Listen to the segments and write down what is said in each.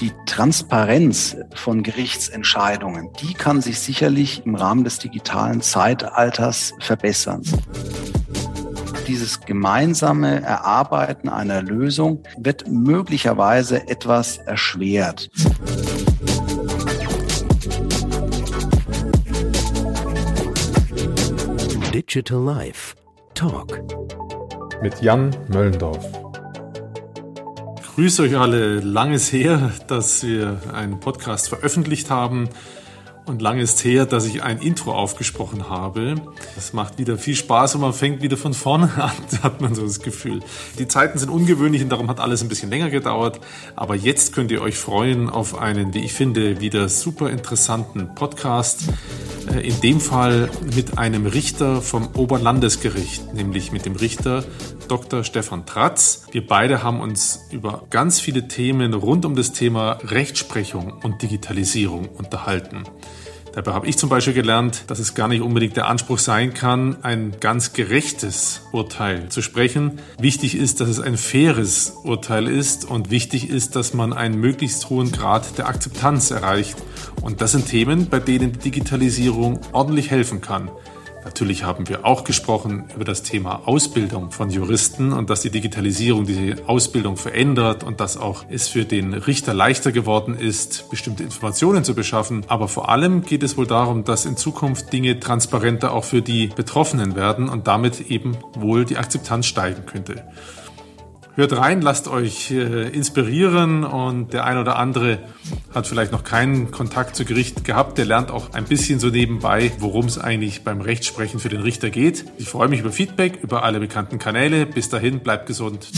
Die Transparenz von Gerichtsentscheidungen, die kann sich sicherlich im Rahmen des digitalen Zeitalters verbessern. Dieses gemeinsame Erarbeiten einer Lösung wird möglicherweise etwas erschwert. Digital Life Talk mit Jan Möllendorf. Grüße euch alle. Lang ist her, dass wir einen Podcast veröffentlicht haben. Und lange ist her, dass ich ein Intro aufgesprochen habe. Das macht wieder viel Spaß und man fängt wieder von vorne an, hat man so das Gefühl. Die Zeiten sind ungewöhnlich und darum hat alles ein bisschen länger gedauert. Aber jetzt könnt ihr euch freuen auf einen, wie ich finde, wieder super interessanten Podcast. Äh, in dem Fall mit einem Richter vom Oberlandesgericht, nämlich mit dem Richter Dr. Stefan Tratz. Wir beide haben uns über ganz viele Themen rund um das Thema Rechtsprechung und Digitalisierung unterhalten. Dabei habe ich zum Beispiel gelernt, dass es gar nicht unbedingt der Anspruch sein kann, ein ganz gerechtes Urteil zu sprechen. Wichtig ist, dass es ein faires Urteil ist und wichtig ist, dass man einen möglichst hohen Grad der Akzeptanz erreicht. Und das sind Themen, bei denen die Digitalisierung ordentlich helfen kann. Natürlich haben wir auch gesprochen über das Thema Ausbildung von Juristen und dass die Digitalisierung diese Ausbildung verändert und dass auch es für den Richter leichter geworden ist, bestimmte Informationen zu beschaffen. Aber vor allem geht es wohl darum, dass in Zukunft Dinge transparenter auch für die Betroffenen werden und damit eben wohl die Akzeptanz steigen könnte. Hört rein, lasst euch äh, inspirieren und der ein oder andere hat vielleicht noch keinen Kontakt zu Gericht gehabt. Der lernt auch ein bisschen so nebenbei, worum es eigentlich beim Rechtsprechen für den Richter geht. Ich freue mich über Feedback über alle bekannten Kanäle. Bis dahin, bleibt gesund.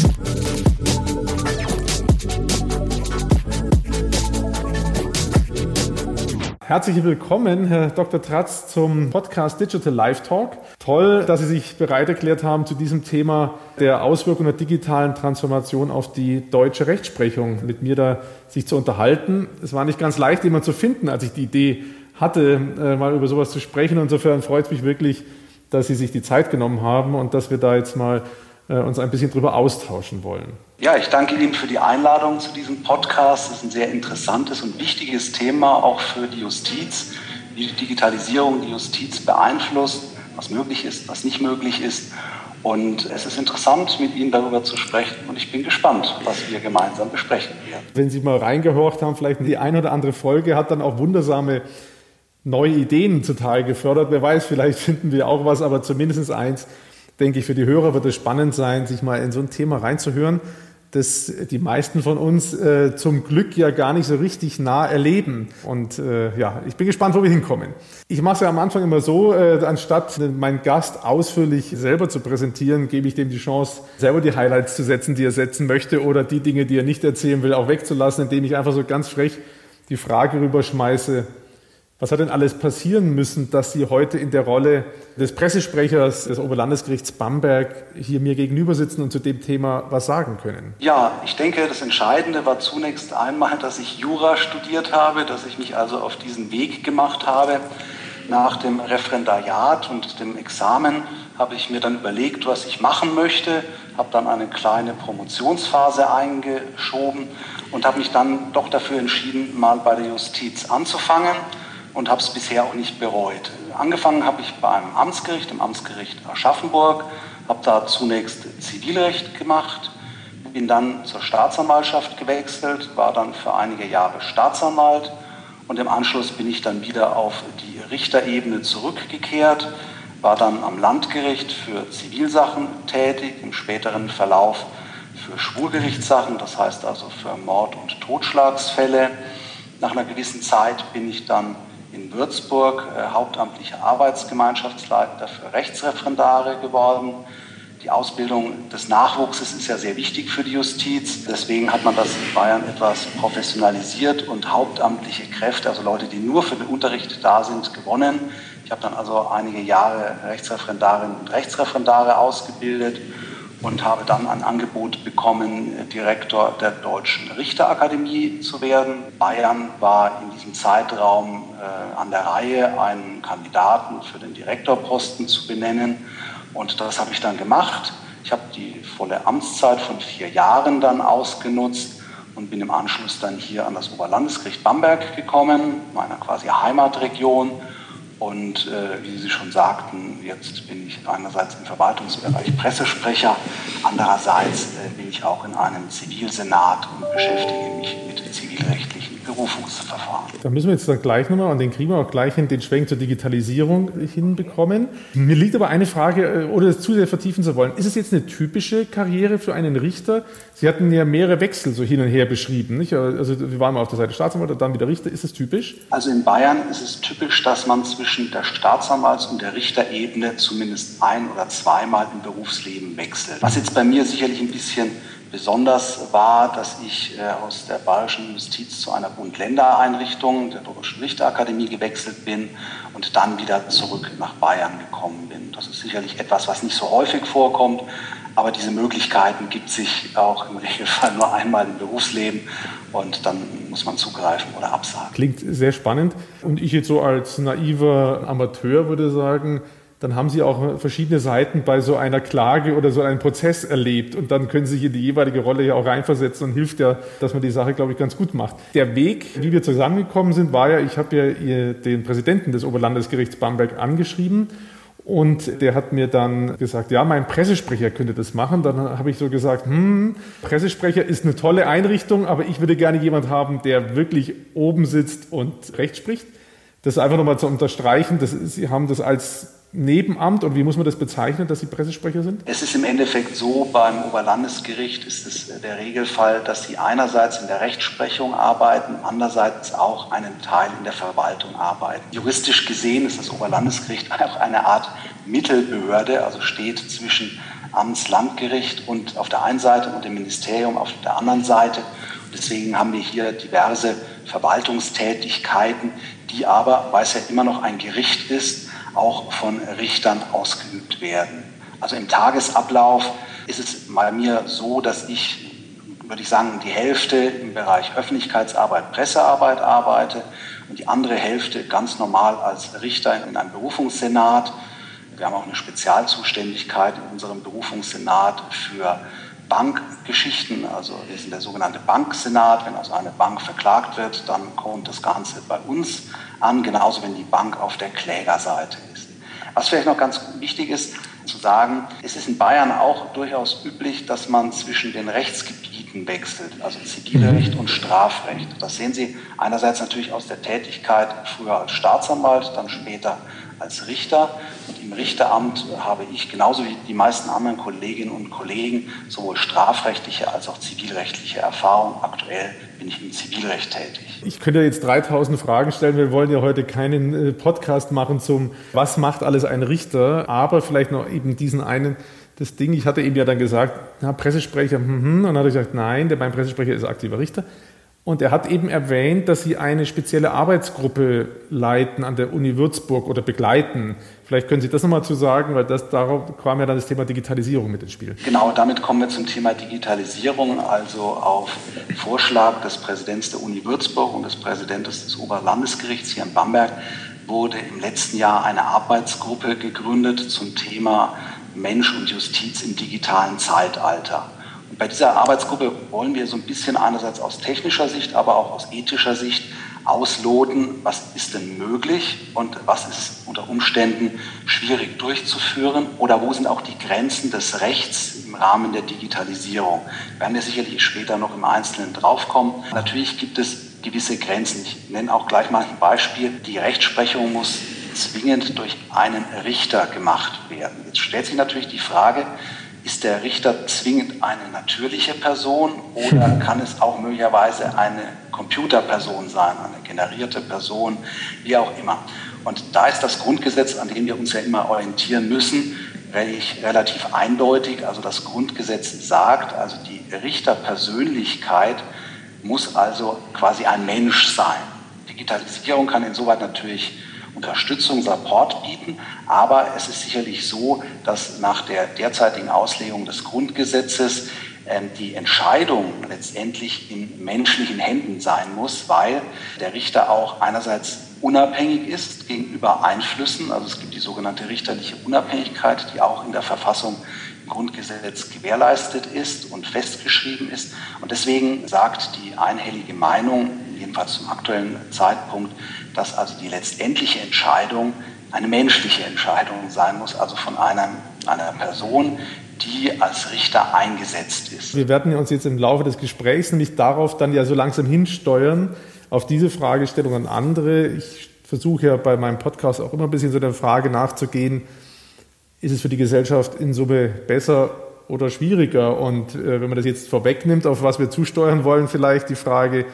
Herzlich willkommen, Herr Dr. Tratz, zum Podcast Digital Live Talk. Toll, dass Sie sich bereit erklärt haben, zu diesem Thema der Auswirkungen der digitalen Transformation auf die deutsche Rechtsprechung mit mir da sich zu unterhalten. Es war nicht ganz leicht, jemanden zu finden, als ich die Idee hatte, äh, mal über sowas zu sprechen. Insofern freut es mich wirklich, dass Sie sich die Zeit genommen haben und dass wir da jetzt mal uns ein bisschen drüber austauschen wollen. Ja, ich danke Ihnen für die Einladung zu diesem Podcast. Das ist ein sehr interessantes und wichtiges Thema auch für die Justiz, wie die Digitalisierung die Justiz beeinflusst, was möglich ist, was nicht möglich ist. Und es ist interessant, mit Ihnen darüber zu sprechen und ich bin gespannt, was wir gemeinsam besprechen werden. Wenn Sie mal reingehorcht haben, vielleicht die eine oder andere Folge hat dann auch wundersame neue Ideen zutage gefördert. Wer weiß, vielleicht finden wir auch was, aber zumindest eins, denke ich, für die Hörer wird es spannend sein, sich mal in so ein Thema reinzuhören, das die meisten von uns äh, zum Glück ja gar nicht so richtig nah erleben. Und äh, ja, ich bin gespannt, wo wir hinkommen. Ich mache es ja am Anfang immer so, äh, anstatt meinen Gast ausführlich selber zu präsentieren, gebe ich dem die Chance, selber die Highlights zu setzen, die er setzen möchte oder die Dinge, die er nicht erzählen will, auch wegzulassen, indem ich einfach so ganz frech die Frage rüberschmeiße, was hat denn alles passieren müssen, dass Sie heute in der Rolle des Pressesprechers des Oberlandesgerichts Bamberg hier mir gegenüber sitzen und zu dem Thema was sagen können? Ja, ich denke, das Entscheidende war zunächst einmal, dass ich Jura studiert habe, dass ich mich also auf diesen Weg gemacht habe. Nach dem Referendariat und dem Examen habe ich mir dann überlegt, was ich machen möchte, habe dann eine kleine Promotionsphase eingeschoben und habe mich dann doch dafür entschieden, mal bei der Justiz anzufangen und habe es bisher auch nicht bereut. Angefangen habe ich bei einem Amtsgericht, im Amtsgericht Aschaffenburg, habe da zunächst Zivilrecht gemacht, bin dann zur Staatsanwaltschaft gewechselt, war dann für einige Jahre Staatsanwalt und im Anschluss bin ich dann wieder auf die Richterebene zurückgekehrt, war dann am Landgericht für Zivilsachen tätig, im späteren Verlauf für Schwurgerichtssachen, das heißt also für Mord- und Totschlagsfälle. Nach einer gewissen Zeit bin ich dann in Würzburg äh, hauptamtlicher Arbeitsgemeinschaftsleiter für Rechtsreferendare geworden. Die Ausbildung des Nachwuchses ist ja sehr wichtig für die Justiz. Deswegen hat man das in Bayern etwas professionalisiert und hauptamtliche Kräfte, also Leute, die nur für den Unterricht da sind, gewonnen. Ich habe dann also einige Jahre Rechtsreferendarinnen und Rechtsreferendare ausgebildet und habe dann ein Angebot bekommen, Direktor der Deutschen Richterakademie zu werden. Bayern war in diesem Zeitraum äh, an der Reihe, einen Kandidaten für den Direktorposten zu benennen. Und das habe ich dann gemacht. Ich habe die volle Amtszeit von vier Jahren dann ausgenutzt und bin im Anschluss dann hier an das Oberlandesgericht Bamberg gekommen, meiner quasi Heimatregion. Und äh, wie Sie schon sagten, jetzt bin ich einerseits im Verwaltungsbereich Pressesprecher, andererseits äh, bin ich auch in einem Zivilsenat und beschäftige mich mit zivilrechtlichen Berufungsverfahren. Da müssen wir jetzt dann gleich nochmal, und den kriegen wir auch gleich hin, den Schwenk zur Digitalisierung hinbekommen. Mir liegt aber eine Frage, äh, ohne das zu sehr vertiefen zu wollen. Ist es jetzt eine typische Karriere für einen Richter? Sie hatten ja mehrere Wechsel so hin und her beschrieben. Nicht? Also wir waren mal auf der Seite Staatsanwalt und dann wieder Richter. Ist es typisch? Also in Bayern ist es typisch, dass man zwischen der Staatsanwalts- und der Richterebene zumindest ein- oder zweimal im Berufsleben wechselt. Was jetzt bei mir sicherlich ein bisschen Besonders war, dass ich äh, aus der bayerischen Justiz zu einer Bund-Länder-Einrichtung, der Deutschen Richterakademie, gewechselt bin und dann wieder zurück nach Bayern gekommen bin. Das ist sicherlich etwas, was nicht so häufig vorkommt, aber diese Möglichkeiten gibt sich auch im Regelfall nur einmal im Berufsleben und dann muss man zugreifen oder absagen. Klingt sehr spannend und ich jetzt so als naiver Amateur würde sagen, dann haben Sie auch verschiedene Seiten bei so einer Klage oder so einem Prozess erlebt und dann können Sie sich in die jeweilige Rolle ja auch reinversetzen und hilft ja, dass man die Sache, glaube ich, ganz gut macht. Der Weg, wie wir zusammengekommen sind, war ja, ich habe ja den Präsidenten des Oberlandesgerichts Bamberg angeschrieben und der hat mir dann gesagt, ja, mein Pressesprecher könnte das machen. Dann habe ich so gesagt, hm, Pressesprecher ist eine tolle Einrichtung, aber ich würde gerne jemand haben, der wirklich oben sitzt und Recht spricht. Das einfach nochmal zu unterstreichen, das, Sie haben das als Nebenamt und wie muss man das bezeichnen, dass Sie Pressesprecher sind? Es ist im Endeffekt so, beim Oberlandesgericht ist es der Regelfall, dass Sie einerseits in der Rechtsprechung arbeiten, andererseits auch einen Teil in der Verwaltung arbeiten. Juristisch gesehen ist das Oberlandesgericht auch eine Art Mittelbehörde, also steht zwischen Amtslandgericht und auf der einen Seite und dem Ministerium auf der anderen Seite. Deswegen haben wir hier diverse Verwaltungstätigkeiten, die aber, weil es ja immer noch ein Gericht ist, auch von Richtern ausgeübt werden. Also im Tagesablauf ist es bei mir so, dass ich, würde ich sagen, die Hälfte im Bereich Öffentlichkeitsarbeit, Pressearbeit arbeite und die andere Hälfte ganz normal als Richter in einem Berufungssenat. Wir haben auch eine Spezialzuständigkeit in unserem Berufungssenat für Bankgeschichten. Also wir sind der sogenannte Banksenat. Wenn also eine Bank verklagt wird, dann kommt das Ganze bei uns an, genauso wenn die Bank auf der Klägerseite ist. Was vielleicht noch ganz wichtig ist zu sagen, es ist in Bayern auch durchaus üblich, dass man zwischen den Rechtsgebieten wechselt, also Zivilrecht und Strafrecht. Das sehen Sie einerseits natürlich aus der Tätigkeit früher als Staatsanwalt, dann später als Richter. Und im Richteramt habe ich genauso wie die meisten anderen Kolleginnen und Kollegen sowohl strafrechtliche als auch zivilrechtliche Erfahrung. Aktuell bin ich im Zivilrecht tätig. Ich könnte jetzt 3000 Fragen stellen. Wir wollen ja heute keinen äh, Podcast machen zum, was macht alles ein Richter, aber vielleicht noch eben diesen einen das Ding, ich hatte eben ja dann gesagt, na, Pressesprecher, hm, und dann hat er gesagt, nein, der mein Pressesprecher ist aktiver Richter. Und er hat eben erwähnt, dass Sie eine spezielle Arbeitsgruppe leiten an der Uni Würzburg oder begleiten. Vielleicht können Sie das nochmal zu sagen, weil das, darauf kam ja dann das Thema Digitalisierung mit ins Spiel. Genau, damit kommen wir zum Thema Digitalisierung. Also auf Vorschlag des Präsidenten der Uni Würzburg und des Präsidenten des Oberlandesgerichts hier in Bamberg wurde im letzten Jahr eine Arbeitsgruppe gegründet zum Thema Mensch und Justiz im digitalen Zeitalter. Bei dieser Arbeitsgruppe wollen wir so ein bisschen einerseits aus technischer Sicht, aber auch aus ethischer Sicht ausloten, was ist denn möglich und was ist unter Umständen schwierig durchzuführen oder wo sind auch die Grenzen des Rechts im Rahmen der Digitalisierung. Wir werden ja sicherlich später noch im Einzelnen draufkommen. Natürlich gibt es gewisse Grenzen. Ich nenne auch gleich mal ein Beispiel. Die Rechtsprechung muss zwingend durch einen Richter gemacht werden. Jetzt stellt sich natürlich die Frage, ist der Richter zwingend eine natürliche Person oder kann es auch möglicherweise eine Computerperson sein, eine generierte Person, wie auch immer. Und da ist das Grundgesetz, an dem wir uns ja immer orientieren müssen, relativ eindeutig. Also das Grundgesetz sagt, also die Richterpersönlichkeit muss also quasi ein Mensch sein. Digitalisierung kann insoweit natürlich Unterstützung, Support bieten. Aber es ist sicherlich so, dass nach der derzeitigen Auslegung des Grundgesetzes ähm, die Entscheidung letztendlich in menschlichen Händen sein muss, weil der Richter auch einerseits unabhängig ist gegenüber Einflüssen. Also es gibt die sogenannte richterliche Unabhängigkeit, die auch in der Verfassung im Grundgesetz gewährleistet ist und festgeschrieben ist. Und deswegen sagt die einhellige Meinung, jedenfalls zum aktuellen Zeitpunkt, dass also die letztendliche Entscheidung eine menschliche Entscheidung sein muss, also von einer, einer Person, die als Richter eingesetzt ist. Wir werden uns jetzt im Laufe des Gesprächs nämlich darauf dann ja so langsam hinsteuern, auf diese Fragestellung und andere. Ich versuche ja bei meinem Podcast auch immer ein bisschen so der Frage nachzugehen, ist es für die Gesellschaft in Summe besser oder schwieriger? Und äh, wenn man das jetzt vorwegnimmt, auf was wir zusteuern wollen, vielleicht die Frage,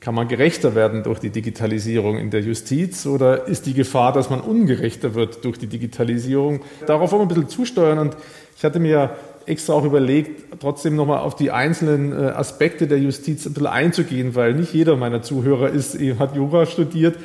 kann man gerechter werden durch die Digitalisierung in der Justiz oder ist die Gefahr, dass man ungerechter wird durch die Digitalisierung? Darauf wollen wir ein bisschen zusteuern und ich hatte mir extra auch überlegt, trotzdem nochmal auf die einzelnen äh, Aspekte der Justiz ein bisschen einzugehen, weil nicht jeder meiner Zuhörer ist, hat Jura studiert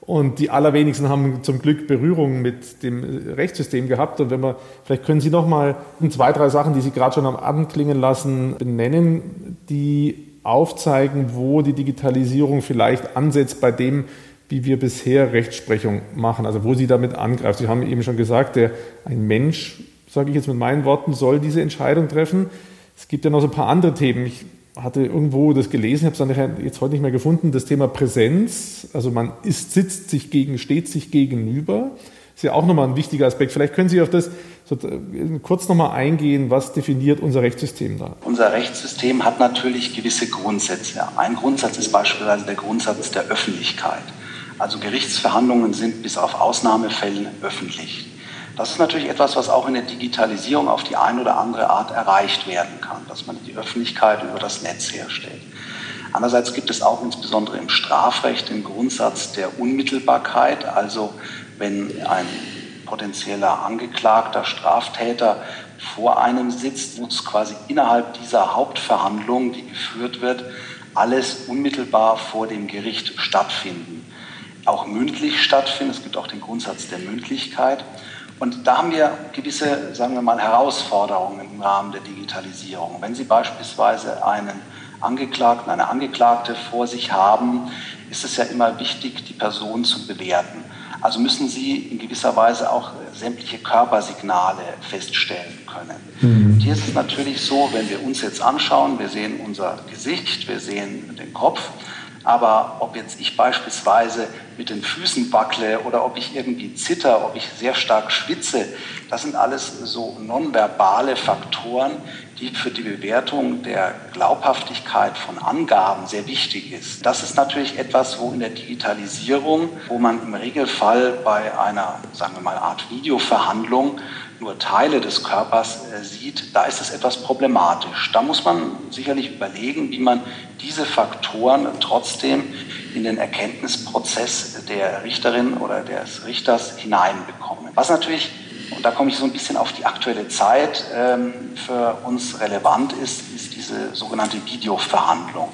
und die allerwenigsten haben zum Glück Berührung mit dem Rechtssystem gehabt. Und wenn wir, vielleicht können Sie nochmal zwei, drei Sachen, die Sie gerade schon am Abend klingen lassen, benennen, die aufzeigen, wo die Digitalisierung vielleicht ansetzt bei dem, wie wir bisher Rechtsprechung machen, also wo sie damit angreift. Sie haben eben schon gesagt, der, ein Mensch, sage ich jetzt mit meinen Worten, soll diese Entscheidung treffen. Es gibt ja noch so ein paar andere Themen. Ich hatte irgendwo das gelesen, habe es jetzt heute nicht mehr gefunden, das Thema Präsenz. Also man ist, sitzt sich gegen, steht sich gegenüber. Ist ja auch nochmal ein wichtiger Aspekt. Vielleicht können Sie auf das äh, kurz nochmal eingehen, was definiert unser Rechtssystem da? Unser Rechtssystem hat natürlich gewisse Grundsätze. Ein Grundsatz ist beispielsweise der Grundsatz der Öffentlichkeit. Also Gerichtsverhandlungen sind bis auf Ausnahmefällen öffentlich. Das ist natürlich etwas, was auch in der Digitalisierung auf die eine oder andere Art erreicht werden kann, dass man die Öffentlichkeit über das Netz herstellt. Andererseits gibt es auch insbesondere im Strafrecht den Grundsatz der Unmittelbarkeit, also wenn ein potenzieller Angeklagter, Straftäter vor einem sitzt, muss quasi innerhalb dieser Hauptverhandlung, die geführt wird, alles unmittelbar vor dem Gericht stattfinden. Auch mündlich stattfinden. Es gibt auch den Grundsatz der Mündlichkeit. Und da haben wir gewisse, sagen wir mal, Herausforderungen im Rahmen der Digitalisierung. Wenn Sie beispielsweise einen Angeklagten, eine Angeklagte vor sich haben, ist es ja immer wichtig, die Person zu bewerten. Also müssen Sie in gewisser Weise auch sämtliche Körpersignale feststellen können. Mhm. Hier ist es natürlich so, wenn wir uns jetzt anschauen, wir sehen unser Gesicht, wir sehen den Kopf, aber ob jetzt ich beispielsweise mit den Füßen wackle oder ob ich irgendwie zitter, ob ich sehr stark schwitze, das sind alles so nonverbale Faktoren, die für die Bewertung der Glaubhaftigkeit von Angaben sehr wichtig ist. Das ist natürlich etwas, wo in der Digitalisierung, wo man im Regelfall bei einer, sagen wir mal, Art Videoverhandlung nur Teile des Körpers äh, sieht, da ist es etwas problematisch. Da muss man sicherlich überlegen, wie man diese Faktoren trotzdem in den Erkenntnisprozess der Richterin oder des Richters hineinbekommt. Was natürlich und da komme ich so ein bisschen auf die aktuelle Zeit, ähm, für uns relevant ist, ist diese sogenannte Videoverhandlung.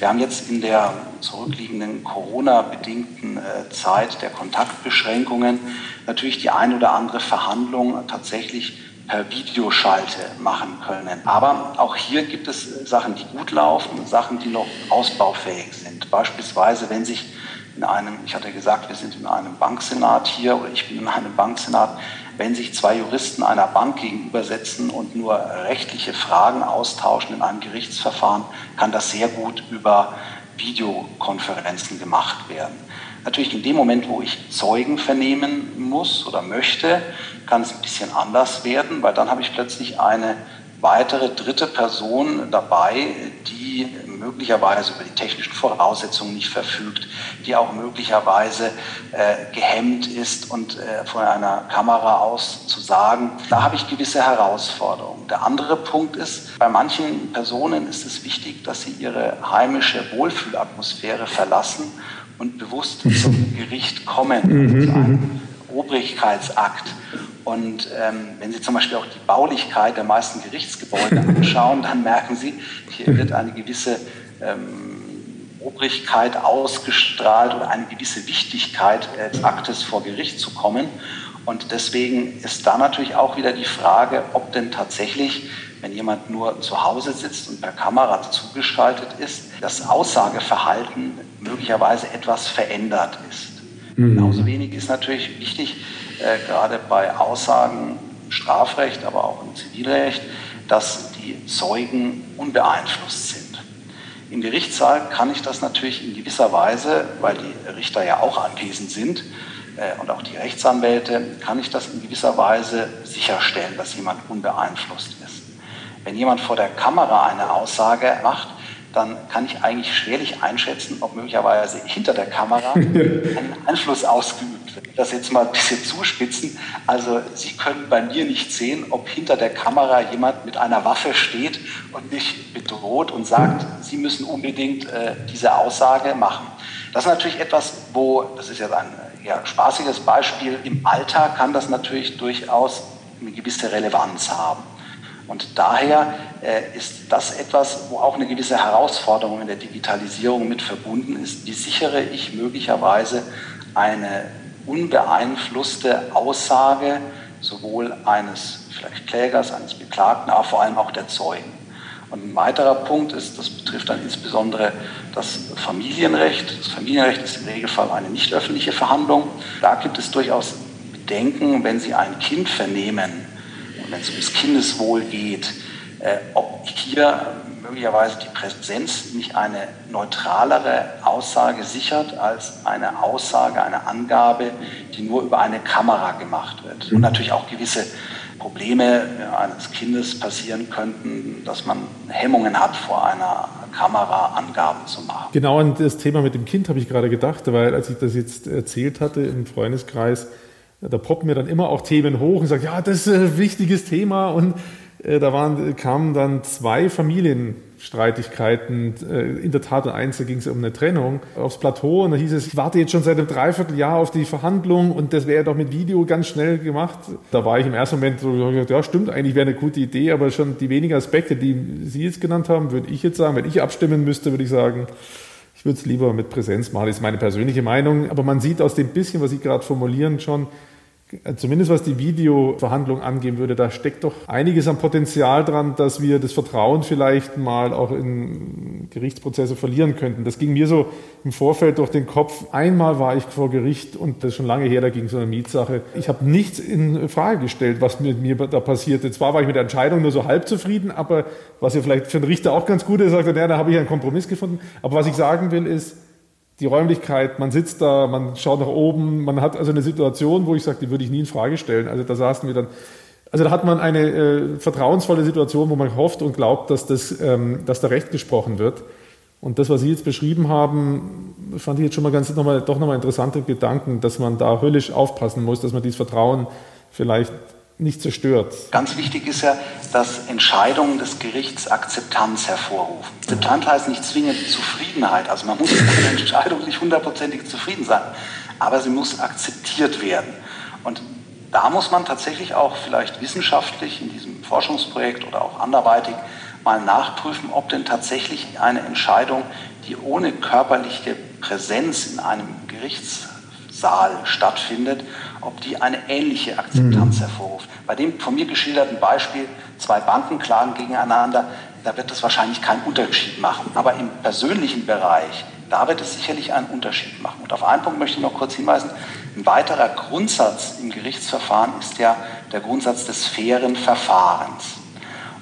Wir haben jetzt in der zurückliegenden Corona-bedingten äh, Zeit der Kontaktbeschränkungen natürlich die ein oder andere Verhandlung tatsächlich per Videoschalte machen können. Aber auch hier gibt es Sachen, die gut laufen, Sachen, die noch ausbaufähig sind. Beispielsweise, wenn sich in einem, ich hatte gesagt, wir sind in einem Banksenat hier oder ich bin in einem Banksenat, wenn sich zwei Juristen einer Bank gegenübersetzen und nur rechtliche Fragen austauschen in einem Gerichtsverfahren, kann das sehr gut über Videokonferenzen gemacht werden. Natürlich in dem Moment, wo ich Zeugen vernehmen muss oder möchte, kann es ein bisschen anders werden, weil dann habe ich plötzlich eine weitere dritte Person dabei, die möglicherweise über die technischen Voraussetzungen nicht verfügt, die auch möglicherweise äh, gehemmt ist und äh, von einer Kamera aus zu sagen, da habe ich gewisse Herausforderungen. Der andere Punkt ist, bei manchen Personen ist es wichtig, dass sie ihre heimische Wohlfühlatmosphäre verlassen und bewusst zum Gericht kommen, mhm. zu einem Obrigkeitsakt. Und ähm, wenn Sie zum Beispiel auch die Baulichkeit der meisten Gerichtsgebäude anschauen, dann merken Sie, hier wird eine gewisse ähm, Obrigkeit ausgestrahlt oder eine gewisse Wichtigkeit des Aktes vor Gericht zu kommen. Und deswegen ist da natürlich auch wieder die Frage, ob denn tatsächlich, wenn jemand nur zu Hause sitzt und per Kamera zugeschaltet ist, das Aussageverhalten möglicherweise etwas verändert ist. Mhm. Genauso wenig ist natürlich wichtig, äh, gerade bei Aussagen im Strafrecht, aber auch im Zivilrecht, dass die Zeugen unbeeinflusst sind. Im Gerichtssaal kann ich das natürlich in gewisser Weise, weil die Richter ja auch anwesend sind äh, und auch die Rechtsanwälte, kann ich das in gewisser Weise sicherstellen, dass jemand unbeeinflusst ist. Wenn jemand vor der Kamera eine Aussage macht, dann kann ich eigentlich schwerlich einschätzen, ob möglicherweise hinter der Kamera ein Einfluss ausgeübt wird. Das jetzt mal ein bisschen zuspitzen. Also Sie können bei mir nicht sehen, ob hinter der Kamera jemand mit einer Waffe steht und mich bedroht und sagt, Sie müssen unbedingt äh, diese Aussage machen. Das ist natürlich etwas, wo, das ist jetzt ein ja, spaßiges Beispiel, im Alltag kann das natürlich durchaus eine gewisse Relevanz haben. Und daher äh, ist das etwas, wo auch eine gewisse Herausforderung in der Digitalisierung mit verbunden ist. Wie sichere ich möglicherweise eine unbeeinflusste Aussage sowohl eines vielleicht Klägers, eines Beklagten, aber vor allem auch der Zeugen? Und ein weiterer Punkt ist, das betrifft dann insbesondere das Familienrecht. Das Familienrecht ist im Regelfall eine nicht öffentliche Verhandlung. Da gibt es durchaus Bedenken, wenn Sie ein Kind vernehmen, wenn es ums Kindeswohl geht, äh, ob hier möglicherweise die Präsenz nicht eine neutralere Aussage sichert als eine Aussage, eine Angabe, die nur über eine Kamera gemacht wird. Und natürlich auch gewisse Probleme eines Kindes passieren könnten, dass man Hemmungen hat, vor einer Kamera Angaben zu machen. Genau an das Thema mit dem Kind habe ich gerade gedacht, weil als ich das jetzt erzählt hatte im Freundeskreis, da poppen mir dann immer auch Themen hoch und sagen, ja, das ist ein wichtiges Thema. Und äh, da waren, kamen dann zwei Familienstreitigkeiten. Äh, in der Tat, eins, da ging es um eine Trennung aufs Plateau. Und da hieß es, ich warte jetzt schon seit einem Dreivierteljahr auf die Verhandlung und das wäre doch mit Video ganz schnell gemacht. Da war ich im ersten Moment so, ja, stimmt, eigentlich wäre eine gute Idee, aber schon die wenigen Aspekte, die Sie jetzt genannt haben, würde ich jetzt sagen, wenn ich abstimmen müsste, würde ich sagen, ich würde es lieber mit Präsenz machen, das ist meine persönliche Meinung. Aber man sieht aus dem bisschen, was Sie gerade formulieren, schon, zumindest was die Videoverhandlung angehen würde, da steckt doch einiges an Potenzial dran, dass wir das Vertrauen vielleicht mal auch in Gerichtsprozesse verlieren könnten. Das ging mir so im Vorfeld durch den Kopf. Einmal war ich vor Gericht und das ist schon lange her, da ging es um eine Mietsache. Ich habe nichts in Frage gestellt, was mit mir da passierte. Zwar war ich mit der Entscheidung nur so halb zufrieden, aber was ja vielleicht für den Richter auch ganz gut ist, sagt er, ja, da habe ich einen Kompromiss gefunden. Aber was ich sagen will, ist, die Räumlichkeit, man sitzt da, man schaut nach oben, man hat also eine Situation, wo ich sage, die würde ich nie in Frage stellen. Also da saßen wir dann, also da hat man eine äh, vertrauensvolle Situation, wo man hofft und glaubt, dass, das, ähm, dass da Recht gesprochen wird. Und das, was Sie jetzt beschrieben haben, fand ich jetzt schon mal ganz noch mal, doch nochmal interessante Gedanken, dass man da höllisch aufpassen muss, dass man dieses Vertrauen vielleicht nicht zerstört. Ganz wichtig ist ja, dass Entscheidungen des Gerichts Akzeptanz hervorrufen. Akzeptanz heißt nicht zwingend Zufriedenheit. Also man muss mit einer Entscheidung nicht hundertprozentig zufrieden sein, aber sie muss akzeptiert werden. Und da muss man tatsächlich auch vielleicht wissenschaftlich in diesem Forschungsprojekt oder auch anderweitig mal nachprüfen, ob denn tatsächlich eine Entscheidung, die ohne körperliche Präsenz in einem Gerichtssaal stattfindet, ob die eine ähnliche Akzeptanz mhm. hervorruft. Bei dem von mir geschilderten Beispiel, zwei Banken klagen gegeneinander, da wird es wahrscheinlich keinen Unterschied machen. Aber im persönlichen Bereich, da wird es sicherlich einen Unterschied machen. Und auf einen Punkt möchte ich noch kurz hinweisen. Ein weiterer Grundsatz im Gerichtsverfahren ist ja der Grundsatz des fairen Verfahrens.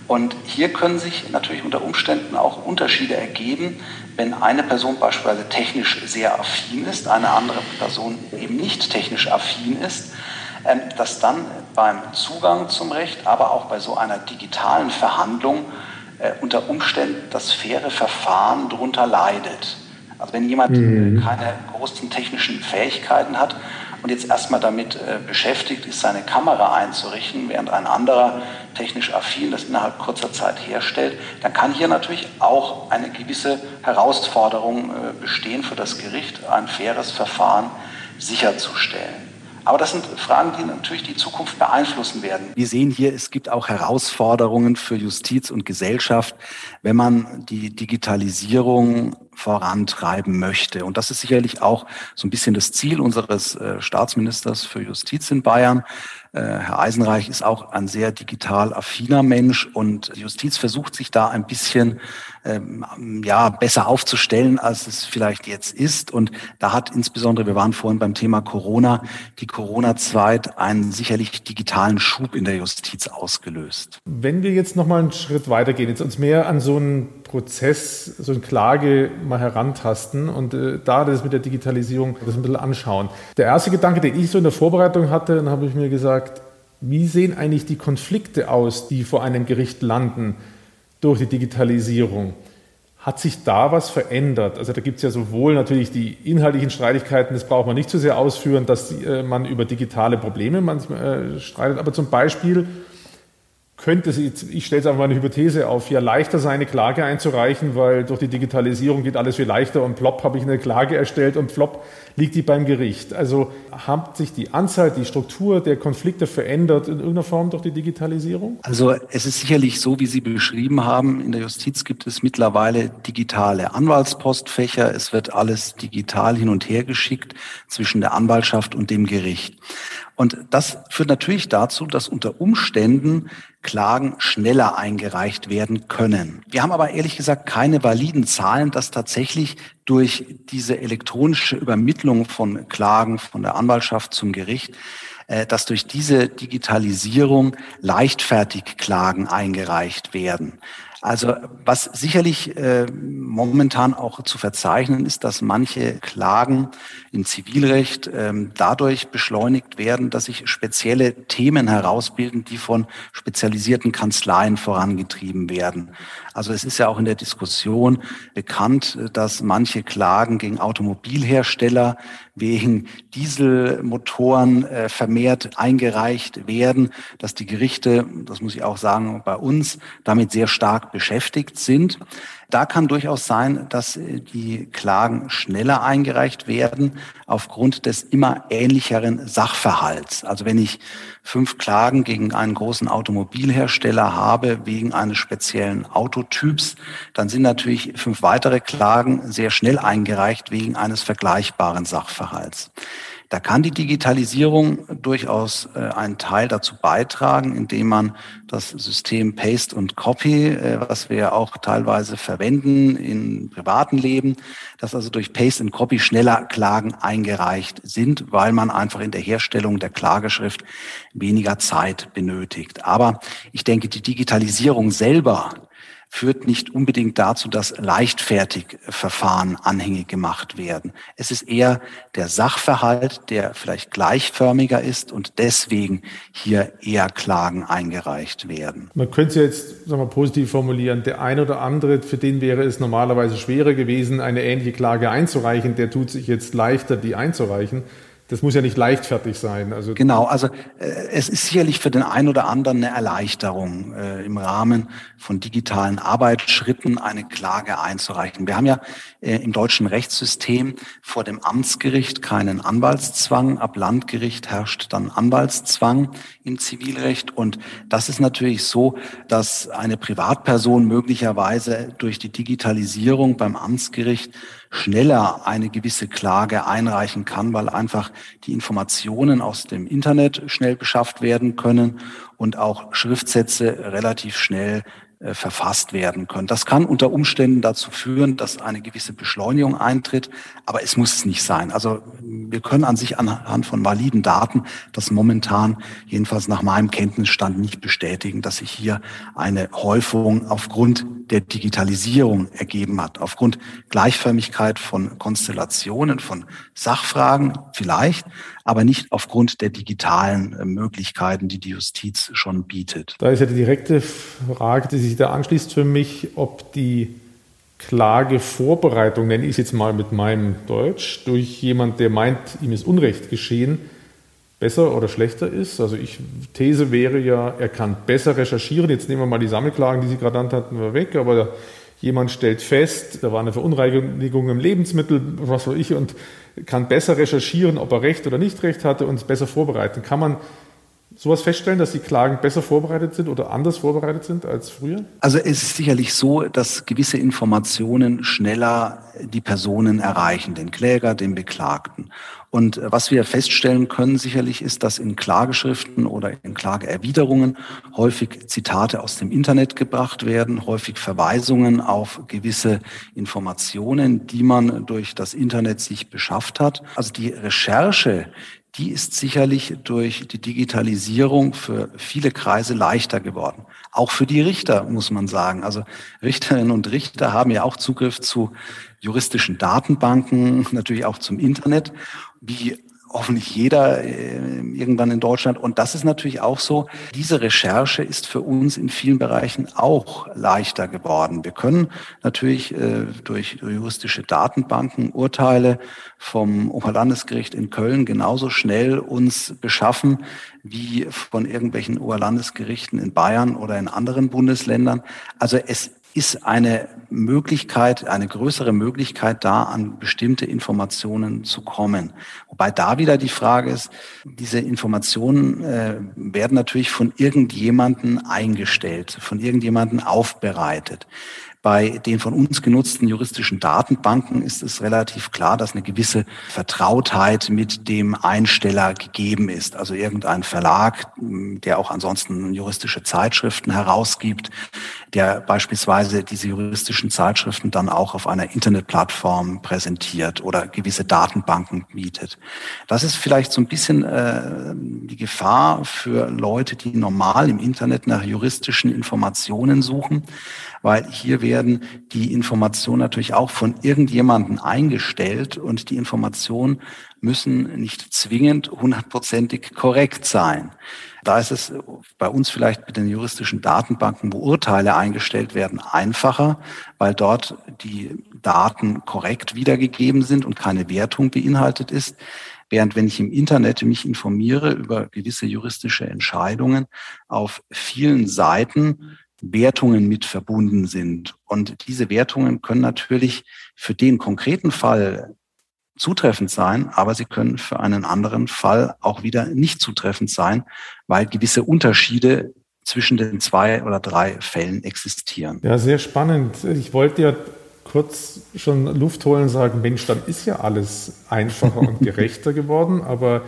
Und hier können sich natürlich unter Umständen auch Unterschiede ergeben, wenn eine Person beispielsweise technisch sehr affin ist, eine andere Person eben nicht technisch affin ist, ähm, dass dann beim Zugang zum Recht, aber auch bei so einer digitalen Verhandlung äh, unter Umständen das faire Verfahren darunter leidet. Also wenn jemand äh, mhm. keine großen technischen Fähigkeiten hat und jetzt erstmal damit äh, beschäftigt ist, seine Kamera einzurichten, während ein anderer technisch affin das innerhalb kurzer Zeit herstellt, dann kann hier natürlich auch eine gewisse Herausforderung äh, bestehen für das Gericht, ein faires Verfahren sicherzustellen. Aber das sind Fragen, die natürlich die Zukunft beeinflussen werden. Wir sehen hier, es gibt auch Herausforderungen für Justiz und Gesellschaft, wenn man die Digitalisierung vorantreiben möchte. Und das ist sicherlich auch so ein bisschen das Ziel unseres äh, Staatsministers für Justiz in Bayern. Äh, Herr Eisenreich ist auch ein sehr digital affiner Mensch und die Justiz versucht sich da ein bisschen ähm, ja besser aufzustellen, als es vielleicht jetzt ist. Und da hat insbesondere, wir waren vorhin beim Thema Corona, die Corona-Zeit einen sicherlich digitalen Schub in der Justiz ausgelöst. Wenn wir jetzt noch mal einen Schritt weitergehen, jetzt uns mehr an so einen Prozess, so eine Klage mal herantasten und äh, da das mit der Digitalisierung das ein bisschen anschauen. Der erste Gedanke, den ich so in der Vorbereitung hatte, dann habe ich mir gesagt, wie sehen eigentlich die Konflikte aus, die vor einem Gericht landen durch die Digitalisierung? Hat sich da was verändert? Also da gibt es ja sowohl natürlich die inhaltlichen Streitigkeiten, das braucht man nicht zu sehr ausführen, dass äh, man über digitale Probleme manchmal äh, streitet, aber zum Beispiel könnte es, ich stelle jetzt einfach mal eine Hypothese auf, ja leichter sein, eine Klage einzureichen, weil durch die Digitalisierung geht alles viel leichter und plopp habe ich eine Klage erstellt und plopp liegt die beim Gericht. Also hat sich die Anzahl, die Struktur der Konflikte verändert in irgendeiner Form durch die Digitalisierung? Also es ist sicherlich so, wie Sie beschrieben haben, in der Justiz gibt es mittlerweile digitale Anwaltspostfächer. Es wird alles digital hin und her geschickt zwischen der Anwaltschaft und dem Gericht. Und das führt natürlich dazu, dass unter Umständen Klagen schneller eingereicht werden können. Wir haben aber ehrlich gesagt keine validen Zahlen, dass tatsächlich durch diese elektronische Übermittlung von Klagen von der Anwaltschaft zum Gericht äh, dass durch diese Digitalisierung leichtfertig Klagen eingereicht werden. Also was sicherlich äh, momentan auch zu verzeichnen ist, dass manche Klagen im Zivilrecht ähm, dadurch beschleunigt werden, dass sich spezielle Themen herausbilden, die von spezialisierten Kanzleien vorangetrieben werden. Also es ist ja auch in der Diskussion bekannt, dass manche Klagen gegen Automobilhersteller wegen Dieselmotoren äh, vermehrt eingereicht werden, dass die Gerichte, das muss ich auch sagen, bei uns damit sehr stark beschäftigt sind. Da kann durchaus sein, dass äh, die Klagen schneller eingereicht werden aufgrund des immer ähnlicheren Sachverhalts. Also wenn ich fünf Klagen gegen einen großen Automobilhersteller habe wegen eines speziellen Autotyps, dann sind natürlich fünf weitere Klagen sehr schnell eingereicht wegen eines vergleichbaren Sachverhalts. Da kann die Digitalisierung durchaus äh, einen Teil dazu beitragen, indem man das System Paste und Copy, äh, was wir auch teilweise verwenden im privaten Leben, dass also durch Paste und Copy schneller Klagen eingereicht sind, weil man einfach in der Herstellung der Klageschrift weniger Zeit benötigt. Aber ich denke, die Digitalisierung selber führt nicht unbedingt dazu, dass leichtfertig Verfahren anhängig gemacht werden. Es ist eher der Sachverhalt, der vielleicht gleichförmiger ist und deswegen hier eher Klagen eingereicht werden. Man könnte es jetzt sagen wir, positiv formulieren. Der ein oder andere, für den wäre es normalerweise schwerer gewesen, eine ähnliche Klage einzureichen, der tut sich jetzt leichter, die einzureichen. Das muss ja nicht leichtfertig sein. Also genau, also äh, es ist sicherlich für den einen oder anderen eine Erleichterung, äh, im Rahmen von digitalen Arbeitsschritten eine Klage einzureichen. Wir haben ja äh, im deutschen Rechtssystem vor dem Amtsgericht keinen Anwaltszwang. Ab Landgericht herrscht dann Anwaltszwang im Zivilrecht. Und das ist natürlich so, dass eine Privatperson möglicherweise durch die Digitalisierung beim Amtsgericht schneller eine gewisse Klage einreichen kann, weil einfach die Informationen aus dem Internet schnell beschafft werden können und auch Schriftsätze relativ schnell äh, verfasst werden können. Das kann unter Umständen dazu führen, dass eine gewisse Beschleunigung eintritt, aber es muss es nicht sein. Also wir können an sich anhand von validen Daten das momentan, jedenfalls nach meinem Kenntnisstand, nicht bestätigen, dass sich hier eine Häufung aufgrund der Digitalisierung ergeben hat, aufgrund Gleichförmigkeit von Konstellationen, von Sachfragen vielleicht, aber nicht aufgrund der digitalen äh, Möglichkeiten, die die Justiz schon bietet. Da ist ja die direkte Frage, die sich da anschließt für mich, ob die Klagevorbereitung, nenne ich es jetzt mal mit meinem Deutsch, durch jemand, der meint, ihm ist Unrecht geschehen, besser oder schlechter ist. Also ich These wäre ja, er kann besser recherchieren. Jetzt nehmen wir mal die Sammelklagen, die Sie gerade genannt hatten, weg, aber jemand stellt fest, da war eine Verunreinigung im Lebensmittel, was weiß ich, und kann besser recherchieren, ob er Recht oder nicht Recht hatte und es besser vorbereiten. Kann man sowas feststellen, dass die Klagen besser vorbereitet sind oder anders vorbereitet sind als früher? Also es ist sicherlich so, dass gewisse Informationen schneller die Personen erreichen, den Kläger, den Beklagten. Und was wir feststellen können sicherlich ist, dass in Klageschriften oder in Klageerwiderungen häufig Zitate aus dem Internet gebracht werden, häufig Verweisungen auf gewisse Informationen, die man durch das Internet sich beschafft hat. Also die Recherche, die ist sicherlich durch die Digitalisierung für viele Kreise leichter geworden. Auch für die Richter, muss man sagen. Also Richterinnen und Richter haben ja auch Zugriff zu juristischen Datenbanken, natürlich auch zum Internet, wie hoffentlich jeder äh, irgendwann in Deutschland. Und das ist natürlich auch so. Diese Recherche ist für uns in vielen Bereichen auch leichter geworden. Wir können natürlich äh, durch juristische Datenbanken Urteile vom Oberlandesgericht in Köln genauso schnell uns beschaffen wie von irgendwelchen Oberlandesgerichten in Bayern oder in anderen Bundesländern. Also es ist eine Möglichkeit, eine größere Möglichkeit da, an bestimmte Informationen zu kommen. Wobei da wieder die Frage ist, diese Informationen äh, werden natürlich von irgendjemanden eingestellt, von irgendjemanden aufbereitet. Bei den von uns genutzten juristischen Datenbanken ist es relativ klar, dass eine gewisse Vertrautheit mit dem Einsteller gegeben ist. Also irgendein Verlag, der auch ansonsten juristische Zeitschriften herausgibt, der beispielsweise diese juristischen Zeitschriften dann auch auf einer Internetplattform präsentiert oder gewisse Datenbanken bietet. Das ist vielleicht so ein bisschen äh, die Gefahr für Leute, die normal im Internet nach juristischen Informationen suchen weil hier werden die Informationen natürlich auch von irgendjemanden eingestellt und die Informationen müssen nicht zwingend hundertprozentig korrekt sein. Da ist es bei uns vielleicht mit den juristischen Datenbanken, wo Urteile eingestellt werden, einfacher, weil dort die Daten korrekt wiedergegeben sind und keine Wertung beinhaltet ist. Während wenn ich im Internet mich informiere über gewisse juristische Entscheidungen, auf vielen Seiten Wertungen mit verbunden sind. Und diese Wertungen können natürlich für den konkreten Fall zutreffend sein, aber sie können für einen anderen Fall auch wieder nicht zutreffend sein, weil gewisse Unterschiede zwischen den zwei oder drei Fällen existieren. Ja, sehr spannend. Ich wollte ja kurz schon Luft holen und sagen, Mensch, dann ist ja alles einfacher und gerechter geworden. Aber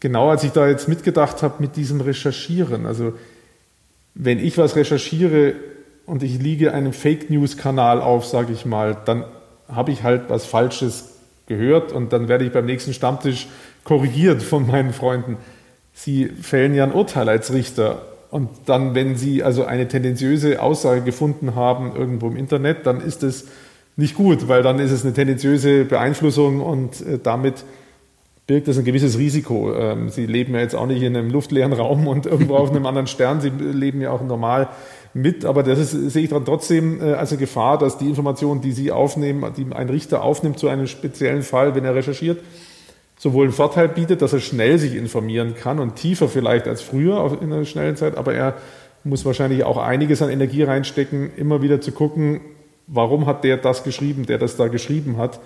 genau als ich da jetzt mitgedacht habe mit diesem Recherchieren, also wenn ich was recherchiere und ich liege einem Fake News Kanal auf, sage ich mal, dann habe ich halt was Falsches gehört und dann werde ich beim nächsten Stammtisch korrigiert von meinen Freunden. Sie fällen ja ein Urteil als Richter und dann, wenn Sie also eine tendenziöse Aussage gefunden haben irgendwo im Internet, dann ist es nicht gut, weil dann ist es eine tendenziöse Beeinflussung und äh, damit birgt das ein gewisses Risiko. Ähm, Sie leben ja jetzt auch nicht in einem luftleeren Raum und irgendwo auf einem anderen Stern. Sie leben ja auch normal mit, aber das ist, sehe ich dann trotzdem äh, als eine Gefahr, dass die Informationen, die Sie aufnehmen, die ein Richter aufnimmt zu einem speziellen Fall, wenn er recherchiert, sowohl einen Vorteil bietet, dass er schnell sich informieren kann und tiefer vielleicht als früher in einer schnellen Zeit, aber er muss wahrscheinlich auch einiges an Energie reinstecken, immer wieder zu gucken, warum hat der das geschrieben, der das da geschrieben hat